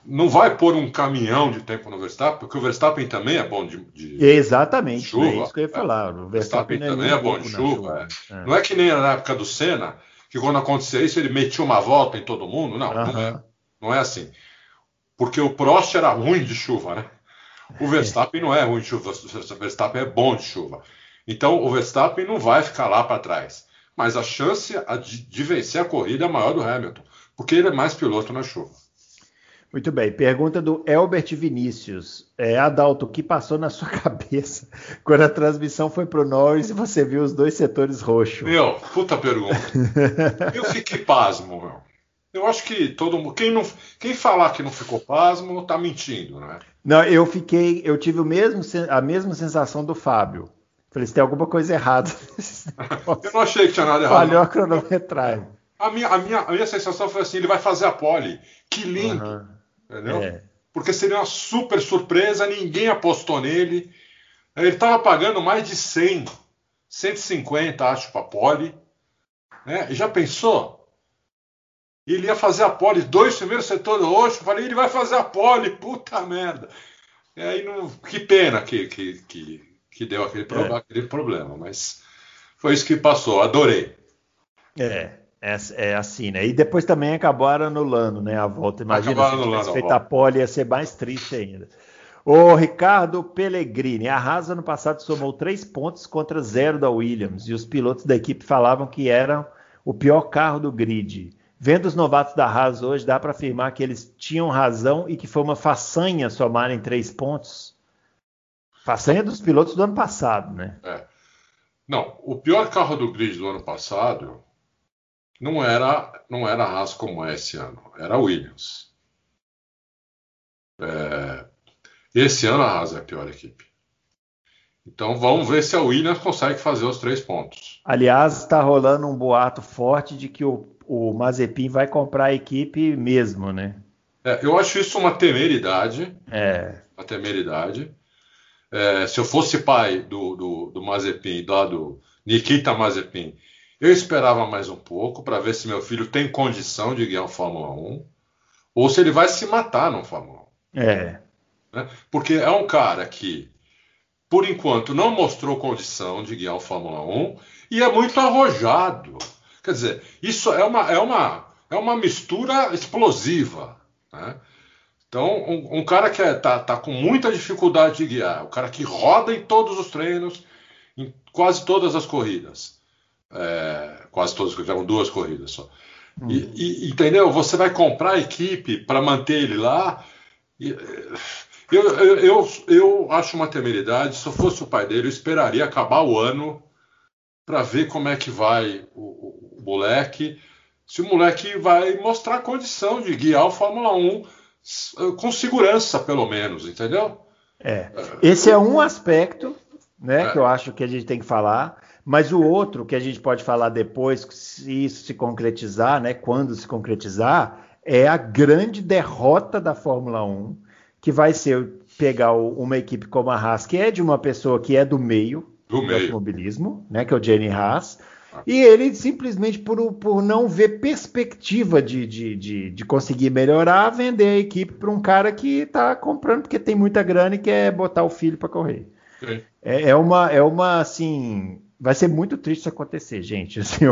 Não vai pôr um caminhão de tempo no Verstappen, porque o Verstappen também é bom de, de Exatamente, chuva. É isso que eu ia falar. O Verstappen, Verstappen é também é, bom de chuva. chuva. É. Não é que nem na época do Senna, que quando acontecia isso ele metia uma volta em todo mundo. Não, não, é, não é assim. Porque o Prost era ruim de chuva, né? O Verstappen não é ruim de chuva, o Verstappen é bom de chuva. Então o Verstappen não vai ficar lá para trás. Mas a chance de vencer a corrida é maior do Hamilton, porque ele é mais piloto na chuva. Muito bem. Pergunta do Elbert Vinícius. É, Adalto, o que passou na sua cabeça quando a transmissão foi para o Norris e você viu os dois setores roxos? Meu, puta pergunta. Eu fiquei pasmo, meu. Eu acho que todo mundo. Quem, não, quem falar que não ficou pasmo está mentindo, né? Não, eu fiquei. Eu tive o mesmo, a mesma sensação do Fábio. Falei, tem alguma coisa errada. eu não achei que tinha nada errado. Falhou a cronometragem. A minha, a, minha, a minha sensação foi assim: ele vai fazer a pole. Que lindo! Uhum. Entendeu? É. Porque seria uma super surpresa, ninguém apostou nele. Ele estava pagando mais de 100, 150, acho, para a pole. Né? Já pensou? Ele ia fazer a pole, dois primeiros setores roxos. Falei, ele vai fazer a pole, puta merda. E aí, não, que pena que, que, que, que deu aquele, é. aquele problema, mas foi isso que passou. Adorei. É. É, é, assim, né? E depois também acabaram anulando, né? A volta. Imagina se tivesse feito a pole, ia ser mais triste ainda. O Ricardo Pellegrini, a Haas ano passado somou três pontos contra zero da Williams e os pilotos da equipe falavam que era o pior carro do grid. Vendo os novatos da Haas hoje, dá para afirmar que eles tinham razão e que foi uma façanha somarem três pontos. Façanha dos pilotos do ano passado, né? É. Não, o pior carro do grid do ano passado não era não era a Haas como é esse ano, era a Williams. É, esse ano a Haas é a pior equipe. Então vamos ver se a Williams consegue fazer os três pontos. Aliás, está rolando um boato forte de que o, o Mazepin vai comprar a equipe mesmo, né? É, eu acho isso uma temeridade. É. Uma temeridade. É, se eu fosse pai do, do, do Mazepin, do Nikita Mazepin, eu esperava mais um pouco para ver se meu filho tem condição de guiar um Fórmula 1 ou se ele vai se matar no Fórmula 1. É. Né? Porque é um cara que, por enquanto, não mostrou condição de guiar o Fórmula 1 e é muito arrojado. Quer dizer, isso é uma, é uma, é uma mistura explosiva. Né? Então, um, um, cara que está é, tá com muita dificuldade de guiar, o um cara que roda em todos os treinos, em quase todas as corridas é, quase todas, tiveram duas corridas só. Hum. E, e, entendeu? Você vai comprar a equipe para manter ele lá. E, eu, eu, eu, eu, acho uma temeridade. Se eu fosse o pai dele, eu esperaria acabar o ano para ver como é que vai o, o, o, moleque. Se o moleque vai mostrar condição de guiar o Fórmula 1 com segurança, pelo menos, entendeu? É. Esse é um aspecto né, é. que eu acho que a gente tem que falar. Mas o outro que a gente pode falar depois, se isso se concretizar, né, quando se concretizar, é a grande derrota da Fórmula 1, que vai ser pegar uma equipe como a Haas, que é de uma pessoa que é do meio do, do automobilismo, né, que é o Jenny Haas. E ele simplesmente por, por não ver perspectiva de, de, de, de conseguir melhorar, vender a equipe para um cara que está comprando porque tem muita grana e quer botar o filho para correr. É, é, uma, é uma assim vai ser muito triste isso acontecer, gente. Assim,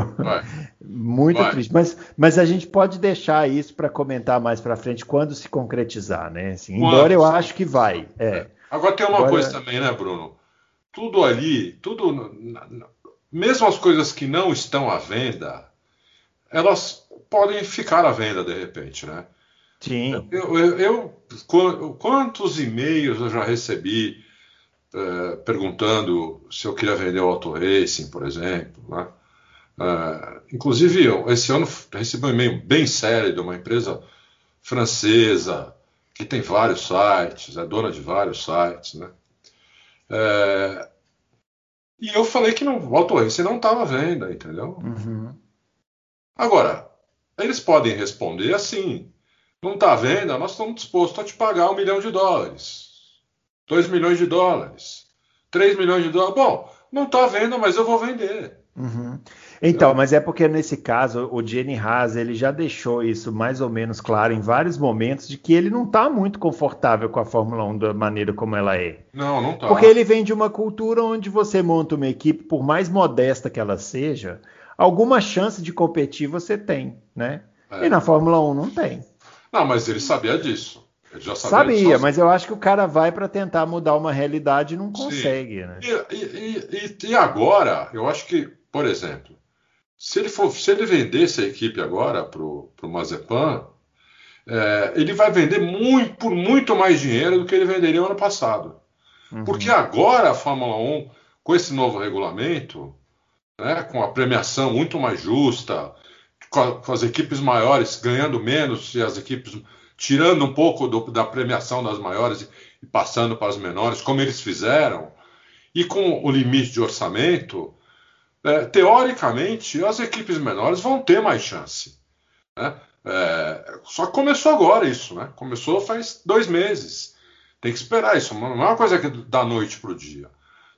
muito vai. triste. Mas, mas a gente pode deixar isso para comentar mais para frente quando se concretizar, né? Assim, embora eu acho que vai. É. é. Agora tem uma Agora... coisa também, né, Bruno? Tudo ali, tudo, mesmo as coisas que não estão à venda, elas podem ficar à venda de repente, né? Sim. Eu, eu, eu quantos e-mails eu já recebi é, perguntando se eu queria vender o Auto Racing, por exemplo. Né? Uh, inclusive, eu, esse ano recebi um e-mail bem sério de uma empresa francesa que tem vários sites, é dona de vários sites, né? É, e eu falei que não, o Auto Race não estava à venda, entendeu? Uhum. Agora, eles podem responder assim: não está à venda, nós estamos dispostos a te pagar um milhão de dólares, dois milhões de dólares, três milhões de dólares. Bom, não está à venda, mas eu vou vender. Uhum. Então, mas é porque nesse caso o Jenny Haas ele já deixou isso mais ou menos claro em vários momentos de que ele não está muito confortável com a Fórmula 1 da maneira como ela é. Não, não está. Porque ele vem de uma cultura onde você monta uma equipe, por mais modesta que ela seja, alguma chance de competir você tem, né? É. E na Fórmula 1 não tem. Não, mas ele sabia disso. Ele já sabia, sabia mas eu acho que o cara vai para tentar mudar uma realidade e não consegue, né? E, e, e, e agora, eu acho que, por exemplo, se ele, for, se ele vendesse a equipe agora para o Mazepan, é, ele vai vender muito, por muito mais dinheiro do que ele venderia no ano passado. Uhum. Porque agora a Fórmula 1, com esse novo regulamento, né, com a premiação muito mais justa, com, a, com, as equipes maiores ganhando menos e as equipes tirando um pouco do, da premiação das maiores e, e passando para as menores, como eles fizeram, e com o limite de orçamento, é, teoricamente, as equipes menores vão ter mais chance. Né? É, só que começou agora isso, né? Começou faz dois meses. Tem que esperar isso. Não é uma coisa que da noite para o dia.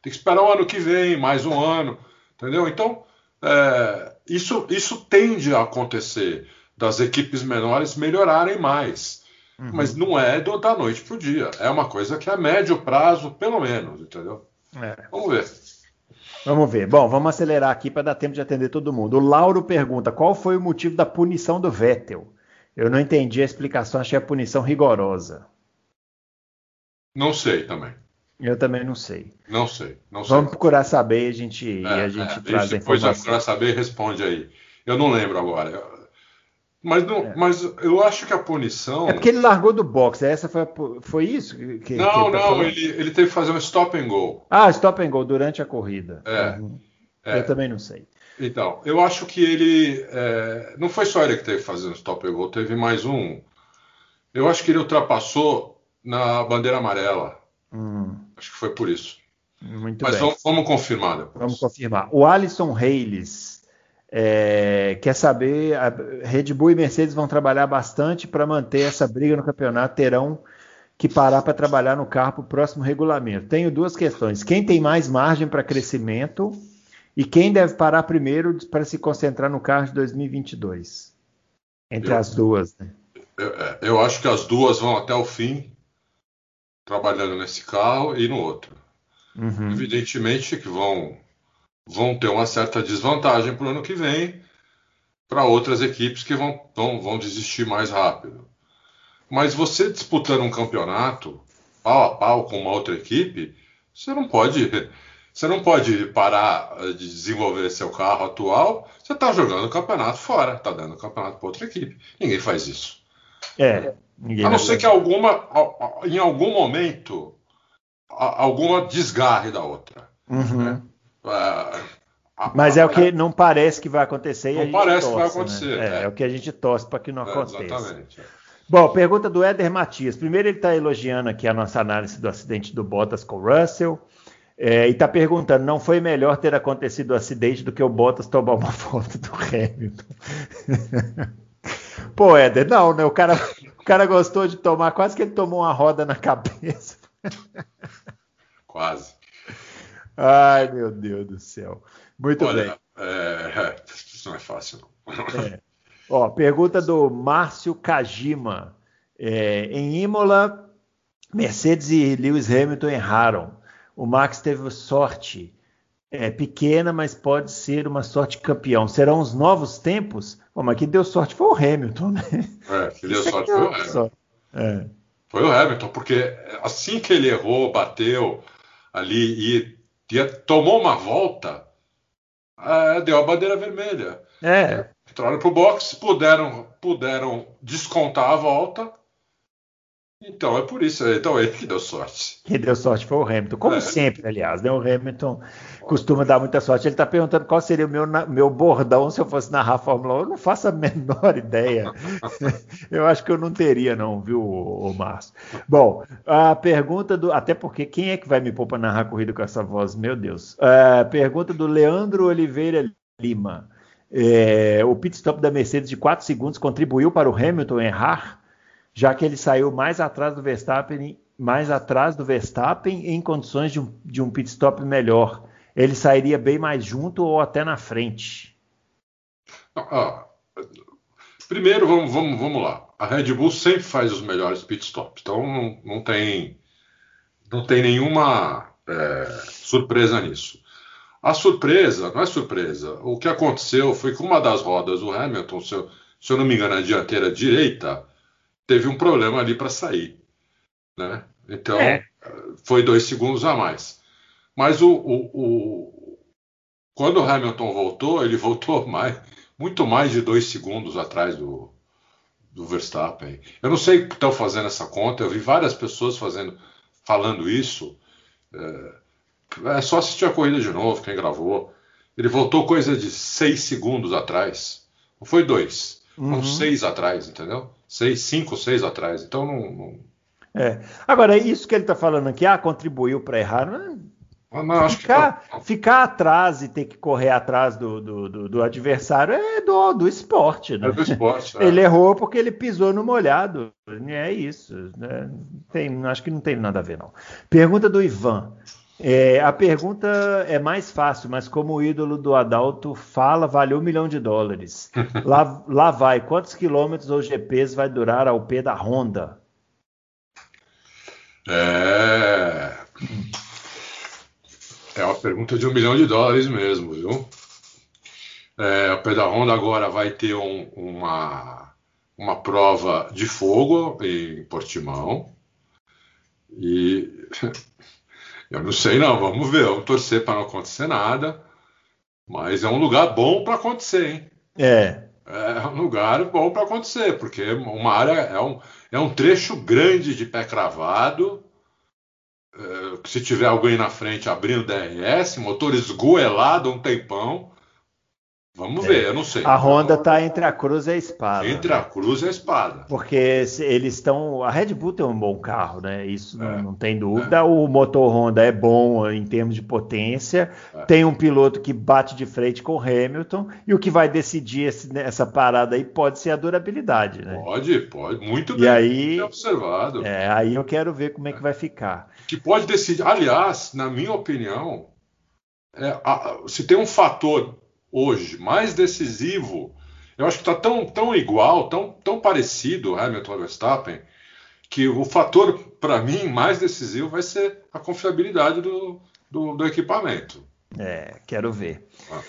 Tem que esperar o ano que vem, mais um ano, entendeu? Então, é, isso, isso tende a acontecer das equipes menores melhorarem mais. Uhum. Mas não é do, da noite para o dia. É uma coisa que é a médio prazo, pelo menos, entendeu? É. Vamos ver. Vamos ver. Bom, vamos acelerar aqui para dar tempo de atender todo mundo. O Lauro pergunta: qual foi o motivo da punição do Vettel? Eu não entendi a explicação, achei a punição rigorosa. Não sei também. Eu também não sei. Não sei. Não sei. Vamos procurar saber a gente, é, a gente é, traz a informação. Depois procurar saber responde aí. Eu não lembro agora. Mas, não, é. mas eu acho que a punição. É porque ele largou do boxe. Essa foi, foi isso? Que, não, que não. Ele, ele teve que fazer um stop and go. Ah, stop and go durante a corrida. É, uhum. é. Eu também não sei. Então, eu acho que ele. É, não foi só ele que teve que fazer um stop and go, teve mais um. Eu acho que ele ultrapassou na bandeira amarela. Hum. Acho que foi por isso. Muito Mas bem. Vamos, vamos confirmar depois. Vamos confirmar. O Alisson Reis é, quer saber, a Red Bull e Mercedes vão trabalhar bastante para manter essa briga no campeonato, terão que parar para trabalhar no carro para o próximo regulamento. Tenho duas questões: quem tem mais margem para crescimento e quem deve parar primeiro para se concentrar no carro de 2022? Entre eu, as duas, né? Eu, é, eu acho que as duas vão até o fim trabalhando nesse carro e no outro. Uhum. Evidentemente que vão vão ter uma certa desvantagem para o ano que vem para outras equipes que vão, vão, vão desistir mais rápido. Mas você disputando um campeonato pau a pau com uma outra equipe, você não pode você não pode parar de desenvolver seu carro atual. Você está jogando o campeonato fora, está dando o campeonato para outra equipe. Ninguém faz isso. É. A não ser que alguma, em algum momento, alguma desgarre da outra. Uhum. Né? Mas é o que não parece que vai acontecer. Não parece torce, que vai acontecer. Né? É, é. é, o que a gente torce para que não é, aconteça. Exatamente. Bom, pergunta do Éder Matias. Primeiro, ele está elogiando aqui a nossa análise do acidente do Bottas com o Russell. É, e está perguntando: não foi melhor ter acontecido o acidente do que o Bottas tomar uma foto do Hamilton? Pô, Éder, não, né? O cara, o cara gostou de tomar, quase que ele tomou uma roda na cabeça. Quase. Ai, meu Deus do céu. Muito Olha, bem. É, isso não é fácil. É. Ó, pergunta do Márcio Kajima. É, em Imola, Mercedes e Lewis Hamilton erraram. O Max teve sorte é, pequena, mas pode ser uma sorte campeão. Serão os novos tempos? Mas quem deu sorte foi o Hamilton, né? É, quem deu sorte foi o Hamilton. É. Foi o Hamilton, porque assim que ele errou, bateu ali e tomou uma volta, é, deu a bandeira vermelha. É. Entraram pro box, puderam, puderam descontar a volta Então, é por isso. Então, ele que deu sorte. Quem deu sorte foi o Hamilton. Como é. sempre, aliás, né? O Hamilton costuma dar muita sorte. Ele está perguntando qual seria o meu, meu bordão se eu fosse narrar a Fórmula 1. Eu não faço a menor ideia. eu acho que eu não teria, não, viu, o Márcio? Bom, a pergunta do. Até porque quem é que vai me pôr para narrar a corrida com essa voz? Meu Deus. A pergunta do Leandro Oliveira Lima. É, o pit stop da Mercedes de 4 segundos contribuiu para o Hamilton errar? Já que ele saiu mais atrás do Verstappen, mais atrás do Verstappen em condições de um, de um pit stop melhor. Ele sairia bem mais junto ou até na frente? Ah, primeiro, vamos, vamos, vamos lá. A Red Bull sempre faz os melhores pit stops, então não, não tem não tem nenhuma é, surpresa nisso. A surpresa, não é surpresa, o que aconteceu foi que uma das rodas, o Hamilton, se eu, se eu não me engano, a dianteira direita, teve um problema ali para sair. Né? Então, é. foi dois segundos a mais. Mas o, o, o, quando o Hamilton voltou, ele voltou mais, muito mais de dois segundos atrás do, do Verstappen. Eu não sei que estão fazendo essa conta, eu vi várias pessoas fazendo, falando isso. É, é só assistir a corrida de novo, quem gravou. Ele voltou coisa de seis segundos atrás. Não foi dois, uhum. seis atrás, entendeu? seis, cinco, seis atrás. Então não. não... É. Agora, isso que ele está falando aqui, ah, contribuiu para errar. Não, ah, não, ficar, que... ficar atrás e ter que correr atrás do, do, do, do adversário é do, do esporte, né? É do esporte. É. Ele errou porque ele pisou no molhado. É isso. Né? Tem, acho que não tem nada a ver, não. Pergunta do Ivan. É, a pergunta é mais fácil, mas como o ídolo do Adalto fala, valeu um milhão de dólares. Lá, lá vai. Quantos quilômetros ou GPs vai durar ao pé da Honda? É. É uma pergunta de um milhão de dólares mesmo, viu? É, o pé da Honda agora vai ter um, uma, uma prova de fogo em Portimão. E eu não sei não, vamos ver, vamos torcer para não acontecer nada. Mas é um lugar bom para acontecer, hein? É. É um lugar bom para acontecer, porque uma área é um, é um trecho grande de pé cravado. É, se tiver alguém na frente abrindo DRS, motor esgoelado um tempão. Vamos é. ver, eu não sei. A Honda está entre a cruz e a espada. Entre a cruz e a espada. Porque eles estão. A Red Bull tem um bom carro, né? Isso é. não, não, tem dúvida. É. O motor Honda é bom em termos de potência. É. Tem um piloto que bate de frente com o Hamilton. E o que vai decidir esse, essa parada aí pode ser a durabilidade, né? Pode, pode. Muito bem, e aí, observado. É, aí eu quero ver como é que vai ficar. Que pode decidir. Aliás, na minha opinião, é, a, se tem um fator hoje, mais decisivo, eu acho que está tão, tão igual, tão, tão parecido Hamilton e Verstappen, que o fator, para mim, mais decisivo vai ser a confiabilidade do, do, do equipamento. É, quero ver. Ah.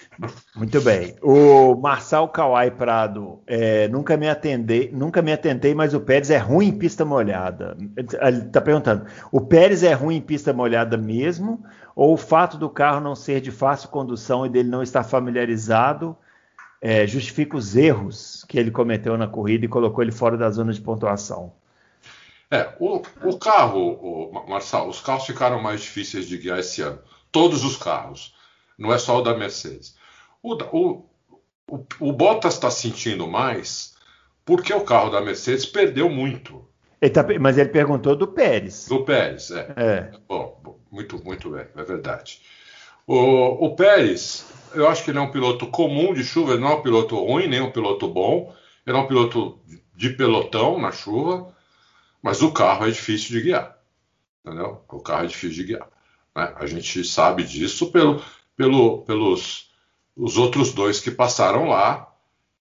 Muito bem. O Marçal Kawai Prado, é, nunca me atendei, nunca me atentei, mas o Pérez é ruim em pista molhada. Ele está perguntando: o Pérez é ruim em pista molhada mesmo? Ou o fato do carro não ser de fácil condução e dele não estar familiarizado é, justifica os erros que ele cometeu na corrida e colocou ele fora da zona de pontuação? É, o, o carro, o, Marçal, os carros ficaram mais difíceis de guiar esse ano. Todos os carros. Não é só o da Mercedes. O, o, o, o Bottas está sentindo mais porque o carro da Mercedes perdeu muito. Ele tá, mas ele perguntou do Pérez. Do Pérez, é. é. Bom, muito, muito bem, é verdade. O, o Pérez, eu acho que ele é um piloto comum de chuva, ele não é um piloto ruim, nem um piloto bom. Ele é um piloto de pelotão na chuva, mas o carro é difícil de guiar. Entendeu? O carro é difícil de guiar. Né? A gente sabe disso pelo, pelo, pelos os outros dois que passaram lá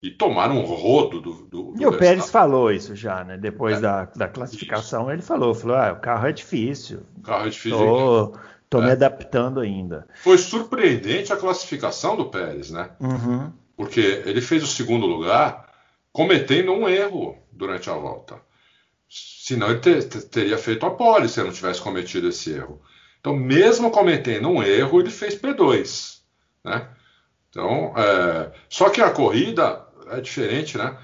e tomaram um rodo do. do, do e o Pérez falou isso já, né? Depois é, da, da classificação, ele falou: falou, ah, o carro é difícil. O carro é difícil. Tô, tô é. me adaptando ainda. Foi surpreendente a classificação do Pérez, né? Uhum. Porque ele fez o segundo lugar cometendo um erro durante a volta. Senão ele ter, ter, teria feito a pole se ele não tivesse cometido esse erro. Então, mesmo cometendo um erro, ele fez P2, né? Então, é, só que a corrida é diferente, né?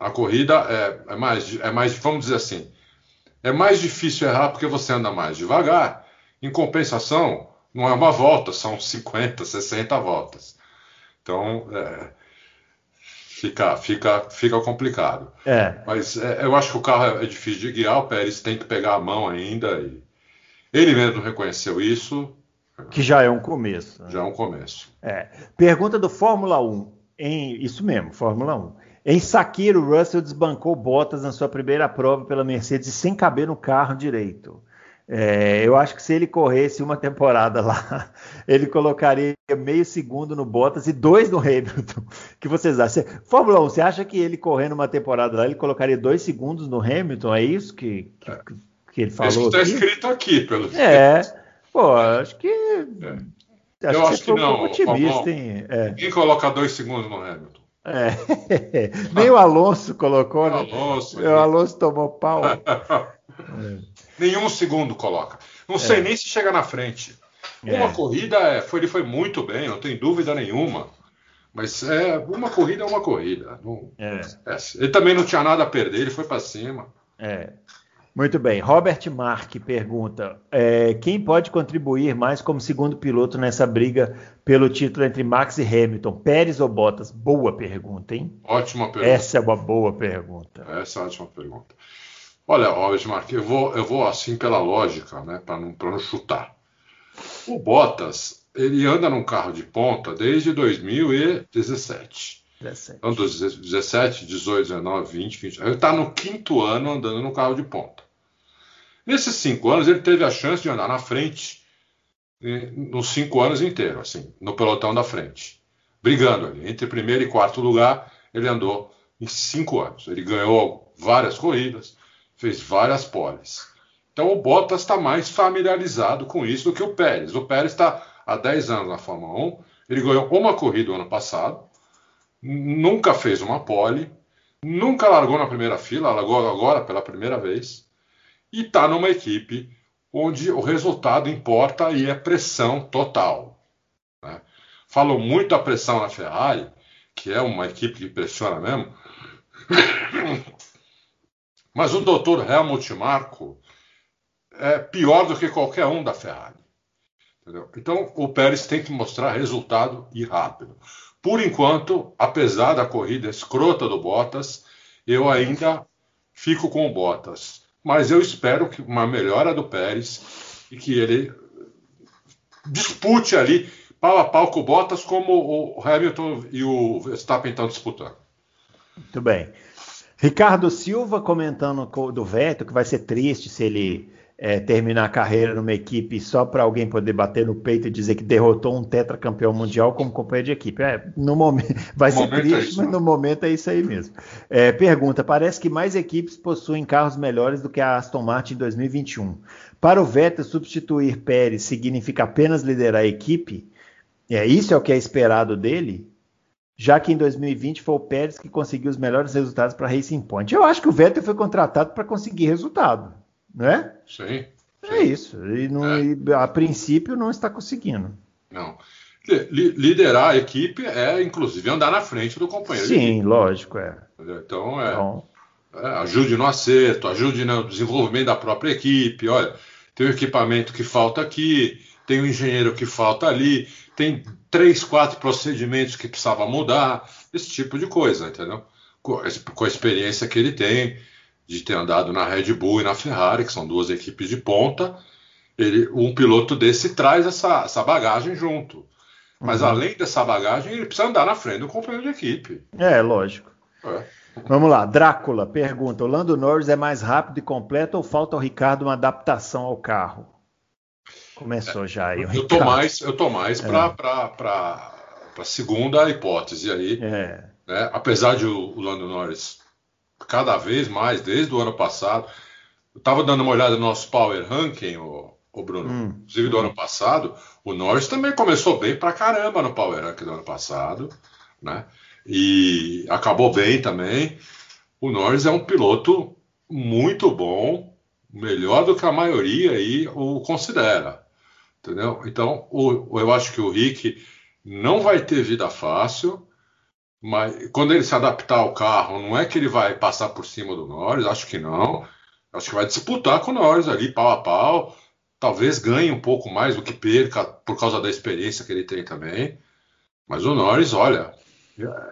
A corrida é, é, mais, é mais, vamos dizer assim, é mais difícil errar porque você anda mais devagar. Em compensação, não é uma volta, são 50, 60 voltas. Então, é, fica, fica, fica complicado. É. Mas é, eu acho que o carro é difícil de guiar, o Pérez tem que pegar a mão ainda. E ele mesmo reconheceu isso. Que já é um começo. Né? Já é um começo. É. Pergunta do Fórmula 1. Em, isso mesmo, Fórmula 1. Em Sakiro, Russell desbancou Bottas na sua primeira prova pela Mercedes sem caber no carro direito. É, eu acho que se ele corresse uma temporada lá, ele colocaria meio segundo no Bottas e dois no Hamilton. O que vocês acham? Fórmula 1, você acha que ele correndo uma temporada lá, ele colocaria dois segundos no Hamilton? É isso que, que, é. que ele falou? Isso está escrito aqui, pelo É, pô, acho que. É. Acho eu que acho que não. Um otimista, hein? É. Quem coloca dois segundos no Hamilton? É. Nem o Alonso colocou, né? Alonso, o Alonso tomou pau. é. Nenhum segundo coloca. Não sei é. nem se chega na frente. Uma é. corrida é, foi, ele foi muito bem, não tem dúvida nenhuma. Mas é uma corrida é uma corrida. Não, é. é ele também não tinha nada a perder, ele foi para cima. É. Muito bem. Robert Mark pergunta: é, quem pode contribuir mais como segundo piloto nessa briga pelo título entre Max e Hamilton? Pérez ou Bottas? Boa pergunta, hein? Ótima pergunta. Essa é uma boa pergunta. Essa é uma ótima pergunta. Olha, Osmar, eu vou, eu vou assim pela lógica, né, para não, não chutar. O Bottas, ele anda num carro de ponta desde 2017. 17. Então, 17, 18, 19, 20, 20. Ele está no quinto ano andando no carro de ponta. Nesses cinco anos, ele teve a chance de andar na frente nos cinco anos inteiros, assim, no pelotão da frente. Brigando ali. Entre primeiro e quarto lugar, ele andou em cinco anos. Ele ganhou várias corridas, fez várias poles. Então o Bottas está mais familiarizado com isso do que o Pérez. O Pérez está há 10 anos na Fórmula 1, ele ganhou uma corrida no ano passado, nunca fez uma pole, nunca largou na primeira fila, largou agora pela primeira vez, e está numa equipe onde o resultado importa e é pressão total. Né? Muito da pressão na Ferrari, que é uma equipe que pressiona mesmo. Mas o doutor Helmut Marko é pior do que qualquer um da Ferrari. Entendeu? Então o Pérez tem que mostrar resultado e rápido. Por enquanto, apesar da corrida escrota do Bottas, eu ainda fico com o Bottas. Mas eu espero que uma melhora do Pérez e que ele dispute ali pau a pau com o Bottas como o Hamilton e o Verstappen estão disputando. Muito bem. Ricardo Silva comentando do Vettel que vai ser triste se ele é, terminar a carreira numa equipe só para alguém poder bater no peito e dizer que derrotou um tetracampeão mundial como companheiro de equipe. É, no momento vai no ser momento é triste, é isso, mas no momento é isso aí mesmo. É, pergunta: parece que mais equipes possuem carros melhores do que a Aston Martin em 2021. Para o Vettel substituir Pérez significa apenas liderar a equipe? É isso é o que é esperado dele? já que em 2020 foi o Pérez que conseguiu os melhores resultados para Racing Point. Eu acho que o Vettel foi contratado para conseguir resultado, não é? Sim. É isso. E, não, é. e, a princípio não está conseguindo. Não. Liderar a equipe é, inclusive, andar na frente do companheiro. Sim, lógico, é. Então, é, então... é, ajude no acerto, ajude no desenvolvimento da própria equipe. Olha, tem o equipamento que falta aqui, tem o engenheiro que falta ali tem três, quatro procedimentos que precisava mudar, esse tipo de coisa, entendeu? Com a experiência que ele tem de ter andado na Red Bull e na Ferrari, que são duas equipes de ponta, ele, um piloto desse traz essa, essa bagagem junto. Mas uhum. além dessa bagagem, ele precisa andar na frente do companheiro de equipe. É, lógico. É. Vamos lá, Drácula pergunta: o Lando Norris é mais rápido e completo ou falta ao Ricardo uma adaptação ao carro? Começou já aí. Eu tô mais, eu tô mais é. para a segunda hipótese aí. É. Né? Apesar de o, o Lando Norris cada vez mais, desde o ano passado. Eu estava dando uma olhada no nosso Power Ranking, o, o Bruno, hum. inclusive do hum. ano passado. O Norris também começou bem pra caramba no Power Ranking do ano passado, né? E acabou bem também. O Norris é um piloto muito bom, melhor do que a maioria aí o considera. Entendeu? Então, o, eu acho que o Rick não vai ter vida fácil, mas quando ele se adaptar ao carro, não é que ele vai passar por cima do Norris, acho que não. Acho que vai disputar com o Norris ali, pau a pau. Talvez ganhe um pouco mais do que perca por causa da experiência que ele tem também. Mas o Norris, olha,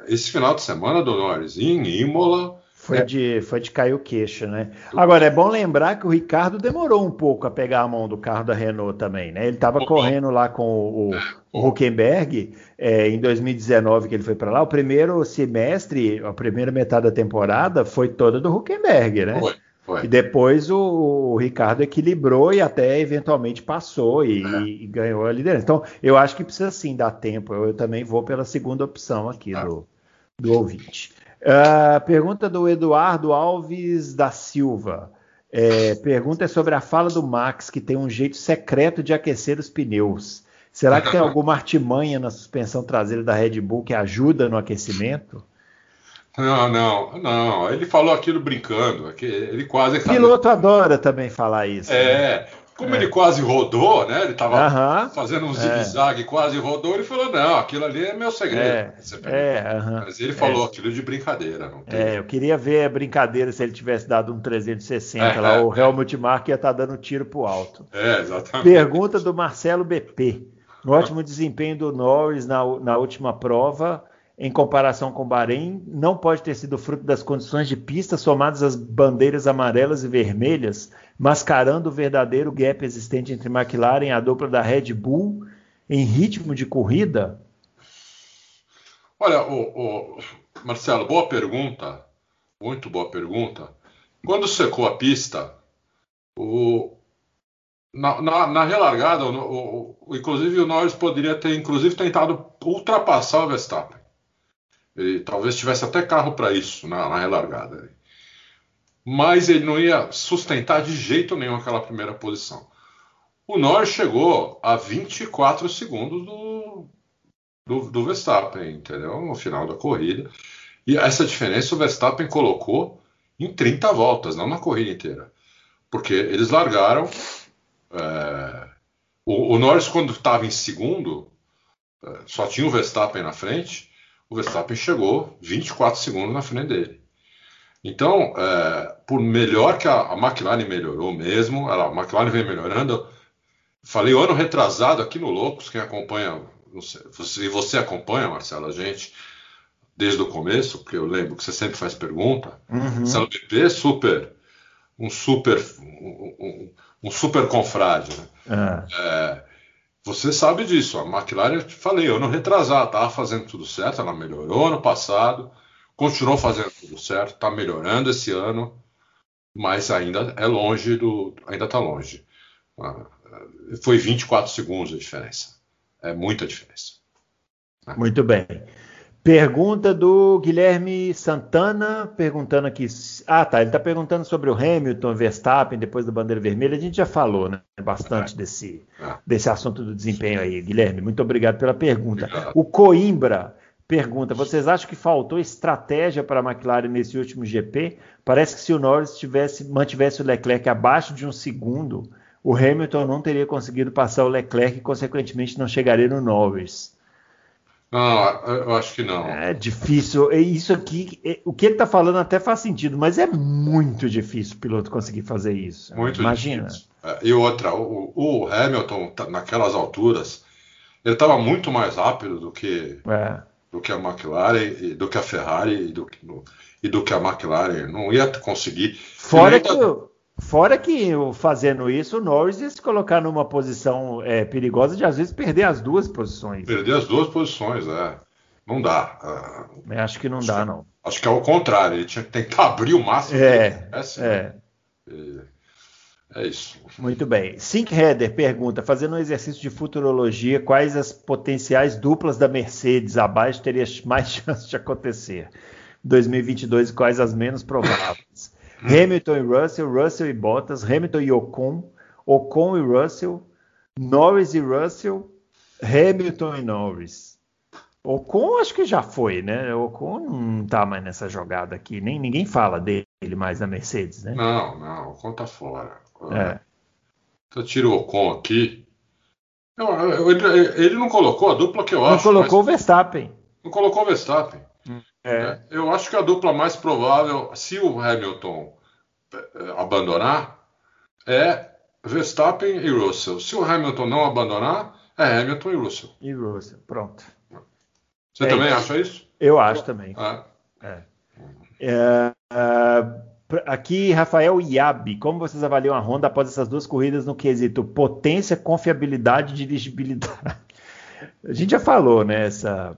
esse final de semana do Norris em Imola foi, é. de, foi de cair o queixo, né? Agora, é bom lembrar que o Ricardo demorou um pouco a pegar a mão do carro da Renault também, né? Ele estava correndo lá com o, o Huckenberg é, em 2019, que ele foi para lá. O primeiro semestre, a primeira metade da temporada foi toda do Huckenberg, né? Foi. Foi. E depois o, o, Ricardo equilibrou e até eventualmente passou e, é. e, ganhou a liderança. Então, eu acho que precisa sim dar tempo. Eu, eu também vou pela segunda opção aqui ah. do, do ouvinte. Uh, pergunta do Eduardo Alves da Silva. É, pergunta é sobre a fala do Max, que tem um jeito secreto de aquecer os pneus. Será que tem alguma artimanha na suspensão traseira da Red Bull que ajuda no aquecimento? Não, não, não. Ele falou aquilo brincando. É ele quase. O piloto adora também falar isso. É, né? Como é. ele quase rodou, né? Ele estava uh -huh. fazendo um é. zigue-zague, é. quase rodou. Ele falou: Não, aquilo ali é meu segredo. É, é uh -huh. Mas ele falou é. aquilo de brincadeira. Não tem... É, eu queria ver a brincadeira se ele tivesse dado um 360 lá. O Helmut Mark ia estar tá dando tiro pro alto. É, exatamente. Pergunta do Marcelo BP. No ótimo desempenho do Norris na, na última prova em comparação com o Bahrein, não pode ter sido fruto das condições de pista somadas às bandeiras amarelas e vermelhas, mascarando o verdadeiro gap existente entre McLaren e a dupla da Red Bull em ritmo de corrida? Olha, o, o Marcelo, boa pergunta, muito boa pergunta. Quando secou a pista, o, na, na, na, relargada, o, o, inclusive o Norris poderia ter inclusive tentado ultrapassar o Verstappen. Ele talvez tivesse até carro para isso na, na, relargada. Mas ele não ia sustentar de jeito nenhum aquela primeira posição. O Norris chegou a 24 segundos do, do, do Verstappen, entendeu? No final da corrida. E essa diferença o Verstappen colocou em 30 voltas, não na corrida inteira. Porque eles largaram. É, o, o, Norris, quando estava em segundo, é, só tinha o Verstappen na frente o Verstappen chegou 24 segundos na frente dele. Então, é, por melhor que a, a, McLaren melhorou mesmo, ela, a McLaren vem melhorando. Falei o ano retrasado aqui no Loucos, quem acompanha, se você acompanha, Marcelo, a gente desde o começo, porque eu lembro que você sempre faz pergunta. Uhum. Marcelo BP, super, um super, um, um, um super confrade. Né? É. É, você sabe disso. A McLaren, falei, ano retrasado, estava fazendo tudo certo, ela melhorou ano passado, continuou fazendo tudo certo, está melhorando esse ano, mas ainda é longe do. ainda está longe. Ah, foi 24 segundos a diferença. É muita diferença. Muito bem. Pergunta do Guilherme Santana, perguntando aqui. Ah, tá. Ele está perguntando sobre o Hamilton, Verstappen, depois da bandeira vermelha. A gente já falou, né? Bastante é. desse, é. desse assunto do desempenho aí, Guilherme. Muito obrigado pela pergunta. Obrigado. O Coimbra pergunta: vocês acham que faltou estratégia para a McLaren nesse último GP? Parece que se o Norris tivesse, mantivesse o Leclerc abaixo de um segundo, o Hamilton não teria conseguido passar o Leclerc e, consequentemente, não chegaria no Norris. Não, eu acho que não. É difícil. Isso aqui, é, o que ele está falando até faz sentido, mas é muito difícil o piloto conseguir fazer isso. Muito Imagina. Difícil. É, e outra, o, o, Hamilton, tá naquelas alturas, ele estava muito mais rápido do que, é. Do que a McLaren, e, do que a Ferrari e do, e do que a McLaren. Não ia conseguir. Fora que. Tá... Fora que fazendo isso, o Norris ia se colocar numa posição é, perigosa de às vezes perder as duas posições. Perder as duas posições, é. Não dá. Uh, acho que não acho dá, não. Acho que é o contrário, ele tinha que tentar abrir o máximo. É, é. É, é isso. Muito bem. Sink Header pergunta: fazendo um exercício de futurologia, quais as potenciais duplas da Mercedes abaixo teria mais chance de acontecer? 2022 e quais as menos prováveis? Hamilton e Russell, Russell e Bottas, Hamilton e Ocon, Ocon e Russell, Norris e Russell, Hamilton e Norris. Ocon acho que já foi, né? Ocon não tá mais nessa jogada aqui, nem ninguém fala dele mais na Mercedes, né? Não, não, Ocon tá fora. É. Então tira o Ocon aqui. ele não colocou a dupla que eu não acho. Não colocou mas... o Verstappen. Não colocou o Verstappen. É. Eu acho que a dupla mais provável, se o Hamilton eh, abandonar é Verstappen e Russell. Se o Hamilton não abandonar, é Hamilton e Russell. E Russell, pronto. Você é também isso. acha isso? Eu acho também. É. É. É, aqui, Rafael Iabi, como vocês avaliam a Honda após essas duas corridas no quesito potência, confiabilidade e dirigibilidade? A gente já falou, né? Essa,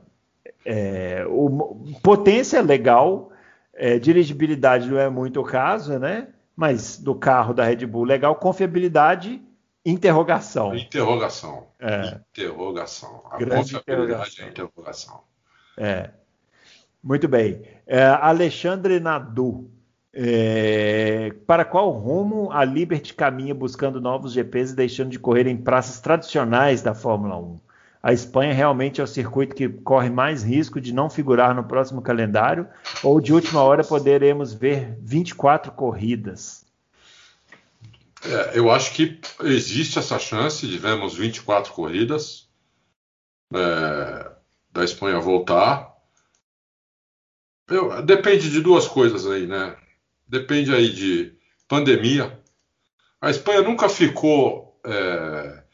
é, o, potência é legal, é, dirigibilidade não é muito o caso, né? Mas do carro da Red Bull, legal. Confiabilidade, interrogação. Interrogação. É. Interrogação. A Grande confiabilidade é interrogação. É. Muito bem. É, Alexandre Nadu. É, para qual rumo a Liberty caminha buscando novos GPs e deixando de correr em praças tradicionais da Fórmula 1? A Espanha realmente é o circuito que corre mais risco de não figurar no próximo calendário ou de última hora poderemos ver 24 corridas? É, eu acho que existe essa chance de vermos 24 corridas é, da Espanha voltar. Eu, depende de duas coisas aí, né? Depende aí de pandemia. A Espanha nunca ficou é,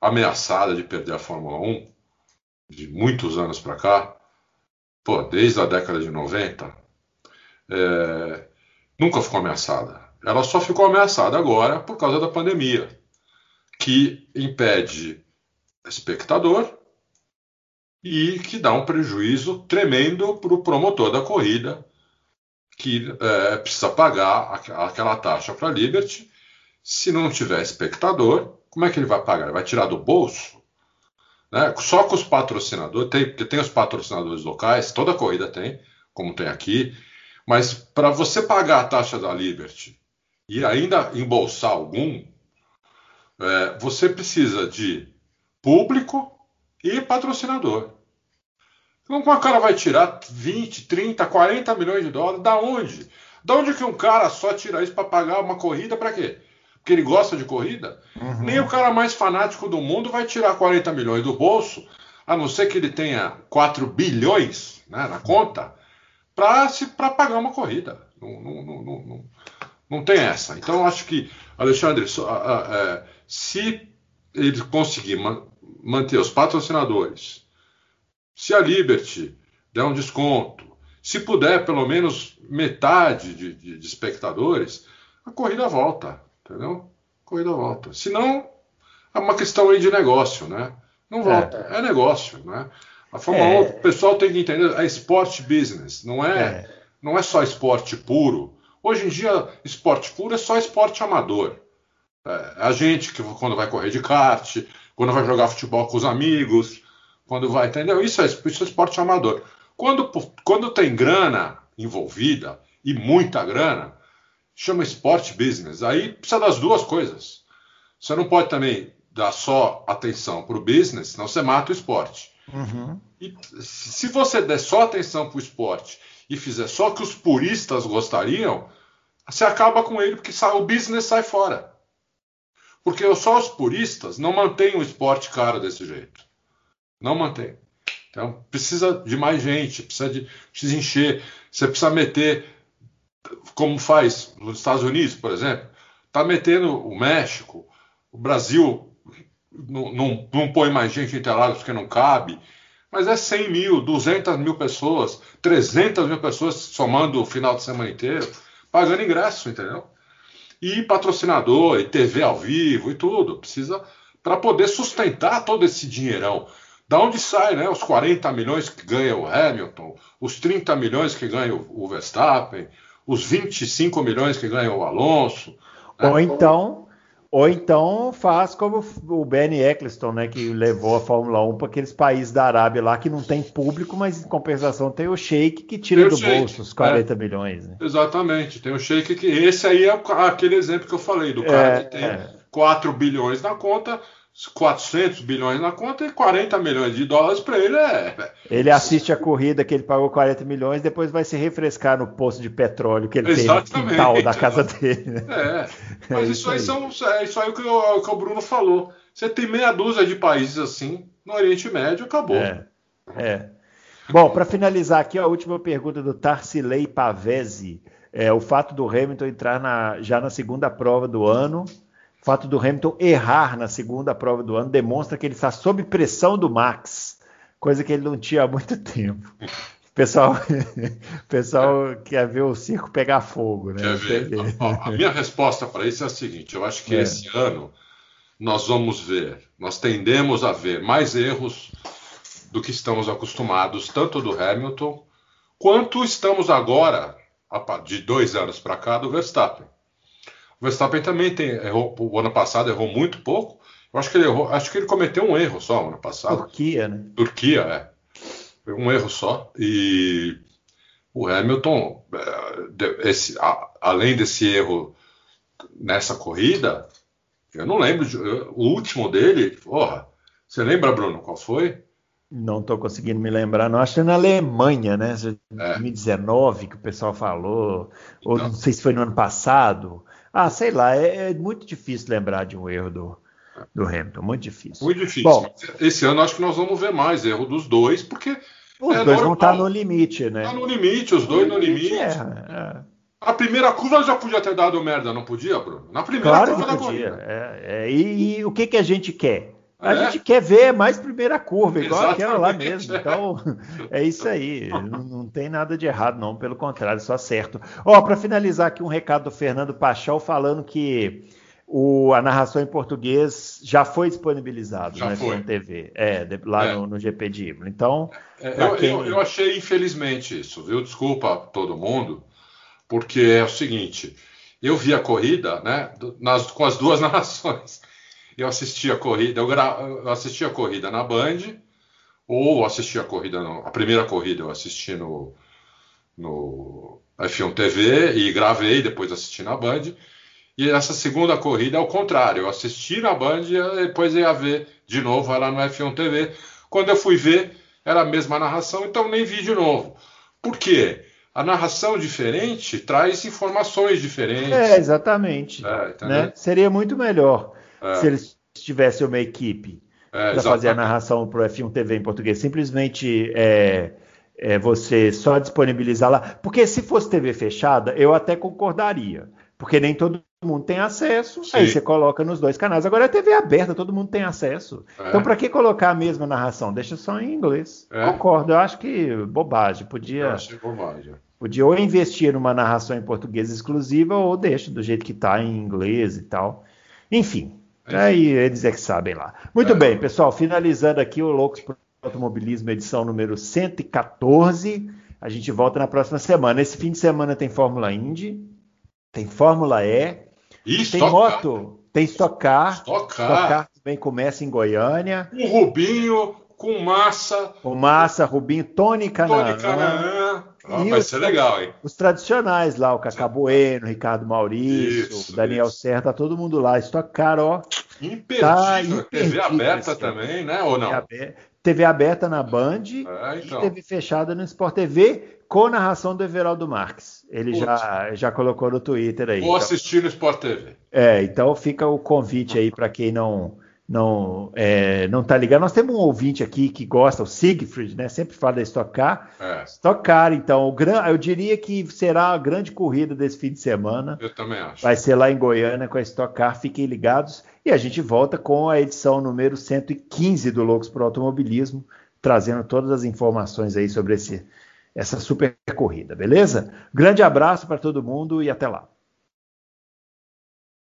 ameaçada de perder a Fórmula 1 de muitos anos para cá. Pô, desde a década de 90, é, nunca ficou ameaçada. Ela só ficou ameaçada agora por causa da pandemia, que impede espectador e que dá um prejuízo tremendo para o promotor da corrida, que é, precisa pagar aquela taxa para a Liberty. Se não tiver espectador, como é que ele vai pagar? Ele vai tirar do bolso? Né? Só com os patrocinadores, tem, porque tem os patrocinadores locais, toda corrida tem, como tem aqui, mas para você pagar a taxa da Liberty e ainda embolsar algum, é, você precisa de público e patrocinador. Então, como o cara vai tirar 20, 30, 40 milhões de dólares? Da onde? Da onde que um cara só tira isso para pagar uma corrida para quê? Porque ele gosta de corrida? Uhum. Nem o cara mais fanático do mundo vai tirar 40 milhões do bolso, a não ser que ele tenha 4 bilhões né, na conta, para pagar uma corrida. Não, não, não, não, não tem essa. Então, eu acho que, Alexandre, é, se ele conseguir manter os patrocinadores, se a Liberty der um desconto, se puder pelo menos metade de, de, de espectadores, a corrida volta, entendeu? A corrida volta. Se não, é uma questão aí de negócio, né? Não volta, é, é negócio, né? A Fórmula é. 1, o pessoal tem que entender, é esporte business, não é, é, não é só esporte puro. Hoje em dia, esporte puro é só esporte amador. É, a gente que quando vai correr de kart, quando vai jogar futebol com os amigos, quando vai, entendeu? Isso é, isso é esporte amador. Quando, quando tem grana envolvida, e muita grana, chama esporte business. Aí precisa das duas coisas. Você não pode também dar só atenção para o business, senão você mata o esporte. Uhum. E se você der só atenção para o esporte e fizer só o que os puristas gostariam, você acaba com ele porque o business sai fora. Porque só os puristas não mantêm o esporte caro desse jeito. Não mantém. Então precisa de mais gente, precisa de precisa encher, você precisa meter, como faz nos Estados Unidos, por exemplo, está metendo o México, o Brasil não, não, não põe mais gente em Interlagos porque não cabe, mas é 100 mil, 200 mil pessoas, 300 mil pessoas somando o final de semana inteiro, pagando ingresso, entendeu? E patrocinador, e TV ao vivo e tudo, precisa para poder sustentar todo esse dinheirão. Da onde sai né, os 40 milhões que ganha o Hamilton, os 30 milhões que ganha o Verstappen, os 25 milhões que ganha o Alonso. Né? Ou então, ou então faz como o Benny Eccleston, né, que levou a Fórmula 1 para aqueles países da Arábia lá que não tem público, mas em compensação tem o Sheik que tira do shake, bolso os 40 é, milhões. Né? Exatamente, tem o Sheik que esse aí é aquele exemplo que eu falei do cara é, que tem é. 4 bilhões na conta, 400 bilhões na conta e 40 milhões de dólares para ele é. Ele assiste a corrida que ele pagou 40 milhões, depois vai se refrescar no poço de petróleo que ele Exatamente. tem no quintal da casa dele. Né? É, mas é isso, aí, são, é isso aí que o, que o Bruno falou. Você tem meia dúzia de países assim no Oriente Médio, acabou. É. é. Bom, para finalizar aqui, a última pergunta do Tarsilei Pavese. É, o fato do Hamilton entrar na, já na segunda prova do ano, o fato do Hamilton errar na segunda prova do ano, demonstra que ele está sob pressão do Max, coisa que ele não tinha há muito tempo. O pessoal, pessoal quer ver o circo pegar fogo, né? A, a minha resposta para isso é a seguinte: eu acho que é. esse ano nós vamos ver, nós tendemos a ver mais erros do que estamos acostumados, tanto do Hamilton, quanto estamos agora, de dois anos para cá, do Verstappen. O Verstappen também tem, errou, o ano passado errou muito pouco. Eu acho que ele errou, acho que ele cometeu um erro só no ano passado. Turquia, né? Turquia, é. Foi um erro só. E o Hamilton, é, esse, além desse erro nessa corrida, eu não lembro. De, o último dele, porra. Você lembra, Bruno, qual foi? Não estou conseguindo me lembrar, não. Acho que é na Alemanha, né? 2019 é. que o pessoal falou. Ou então. não sei se foi no ano passado. Ah, sei lá, é, é, muito difícil lembrar de um erro do, do Hamilton, muito difícil. Muito difícil. Bom, Esse ano acho que nós vamos ver mais erro dos dois, porque. Os é dois vão estar no limite, né? Está no limite, os dois no limite. No limite. É, é. A primeira curva já podia ter dado merda, não podia, Bruno? Na primeira claro curva que podia. É, é, e, e, o que, que a gente quer? A é? gente quer ver mais primeira curva, igual Exatamente. aquela lá mesmo. Então, é isso aí. não, não, tem nada de errado, não. Pelo contrário, só certo. Ó, para finalizar aqui, um recado do Fernando Pachal falando que o, a narração em português já foi disponibilizado já na foi. TV, é, de, lá é. No, no, GP de Imola. Então, é, eu, quem... eu, eu, achei infelizmente isso, viu? Desculpa a todo mundo, porque é o seguinte: eu vi a corrida, né, nas, com as duas narrações. Eu assisti a corrida, eu, gra, eu assisti a corrida na Band, ou assisti a corrida, no, a primeira corrida eu assisti no, no F1 TV e gravei, depois assisti na Band. E essa segunda corrida é o contrário, eu assisti na Band e depois ia ver de novo lá no F1 TV. Quando eu fui ver, era a mesma narração, então nem vi de novo. Por quê? a narração diferente traz informações diferentes. É, exatamente. É, né? Seria muito melhor é. se eles tivessem uma equipe é, para fazer a narração para o F1 TV em português. Simplesmente é, é, você só disponibilizar lá. Porque se fosse TV fechada, eu até concordaria. Porque nem todo mundo tem acesso, Sim. aí você coloca nos dois canais. Agora é TV aberta, todo mundo tem acesso. É. Então, para que colocar a mesma narração? Deixa só em inglês. É. Concordo, eu acho que bobagem. Podia. Eu achei bobagem. Podia ou investir numa narração em português exclusiva ou deixa do jeito que está em inglês e tal. Enfim, aí eles é que sabem lá. Muito é. bem, pessoal, finalizando aqui o Loucos para Automobilismo, edição número 114. A gente volta na próxima semana. Esse fim de semana tem Fórmula Indy, tem Fórmula E, Isso, tem moto, tem Stock Car. Stock Car. Stock Car também começa em Goiânia. O Rubinho, com massa. Com massa, Rubinho, Tony Canaã. Tony Canaã. Ah, vai os, ser legal, hein? Os tradicionais lá, o Cacá Bueno, Ricardo Maurício, isso, Daniel isso. Serra, tá todo mundo lá. Stock Car, ó. Imperdível. Tá imperdível TV aberta também, né? Ou não? TV aberta na Band é, então. e TV fechada no Sport TV com narração do Everaldo Marques. Ele já, já colocou no Twitter aí. Vou então. assistir no Sport TV. É, então fica o convite aí para quem não não é, não tá ligado. Nós temos um ouvinte aqui que gosta, o Siegfried, né? Sempre fala da Stock Car. É. Stock Car, então, eu diria que será a grande corrida desse fim de semana. Eu também acho. Vai ser lá em Goiânia com a Stock Car. Fiquem ligados. E a gente volta com a edição número 115 do Loucos para o Automobilismo, trazendo todas as informações aí sobre esse, essa super corrida, beleza? Grande abraço para todo mundo e até lá.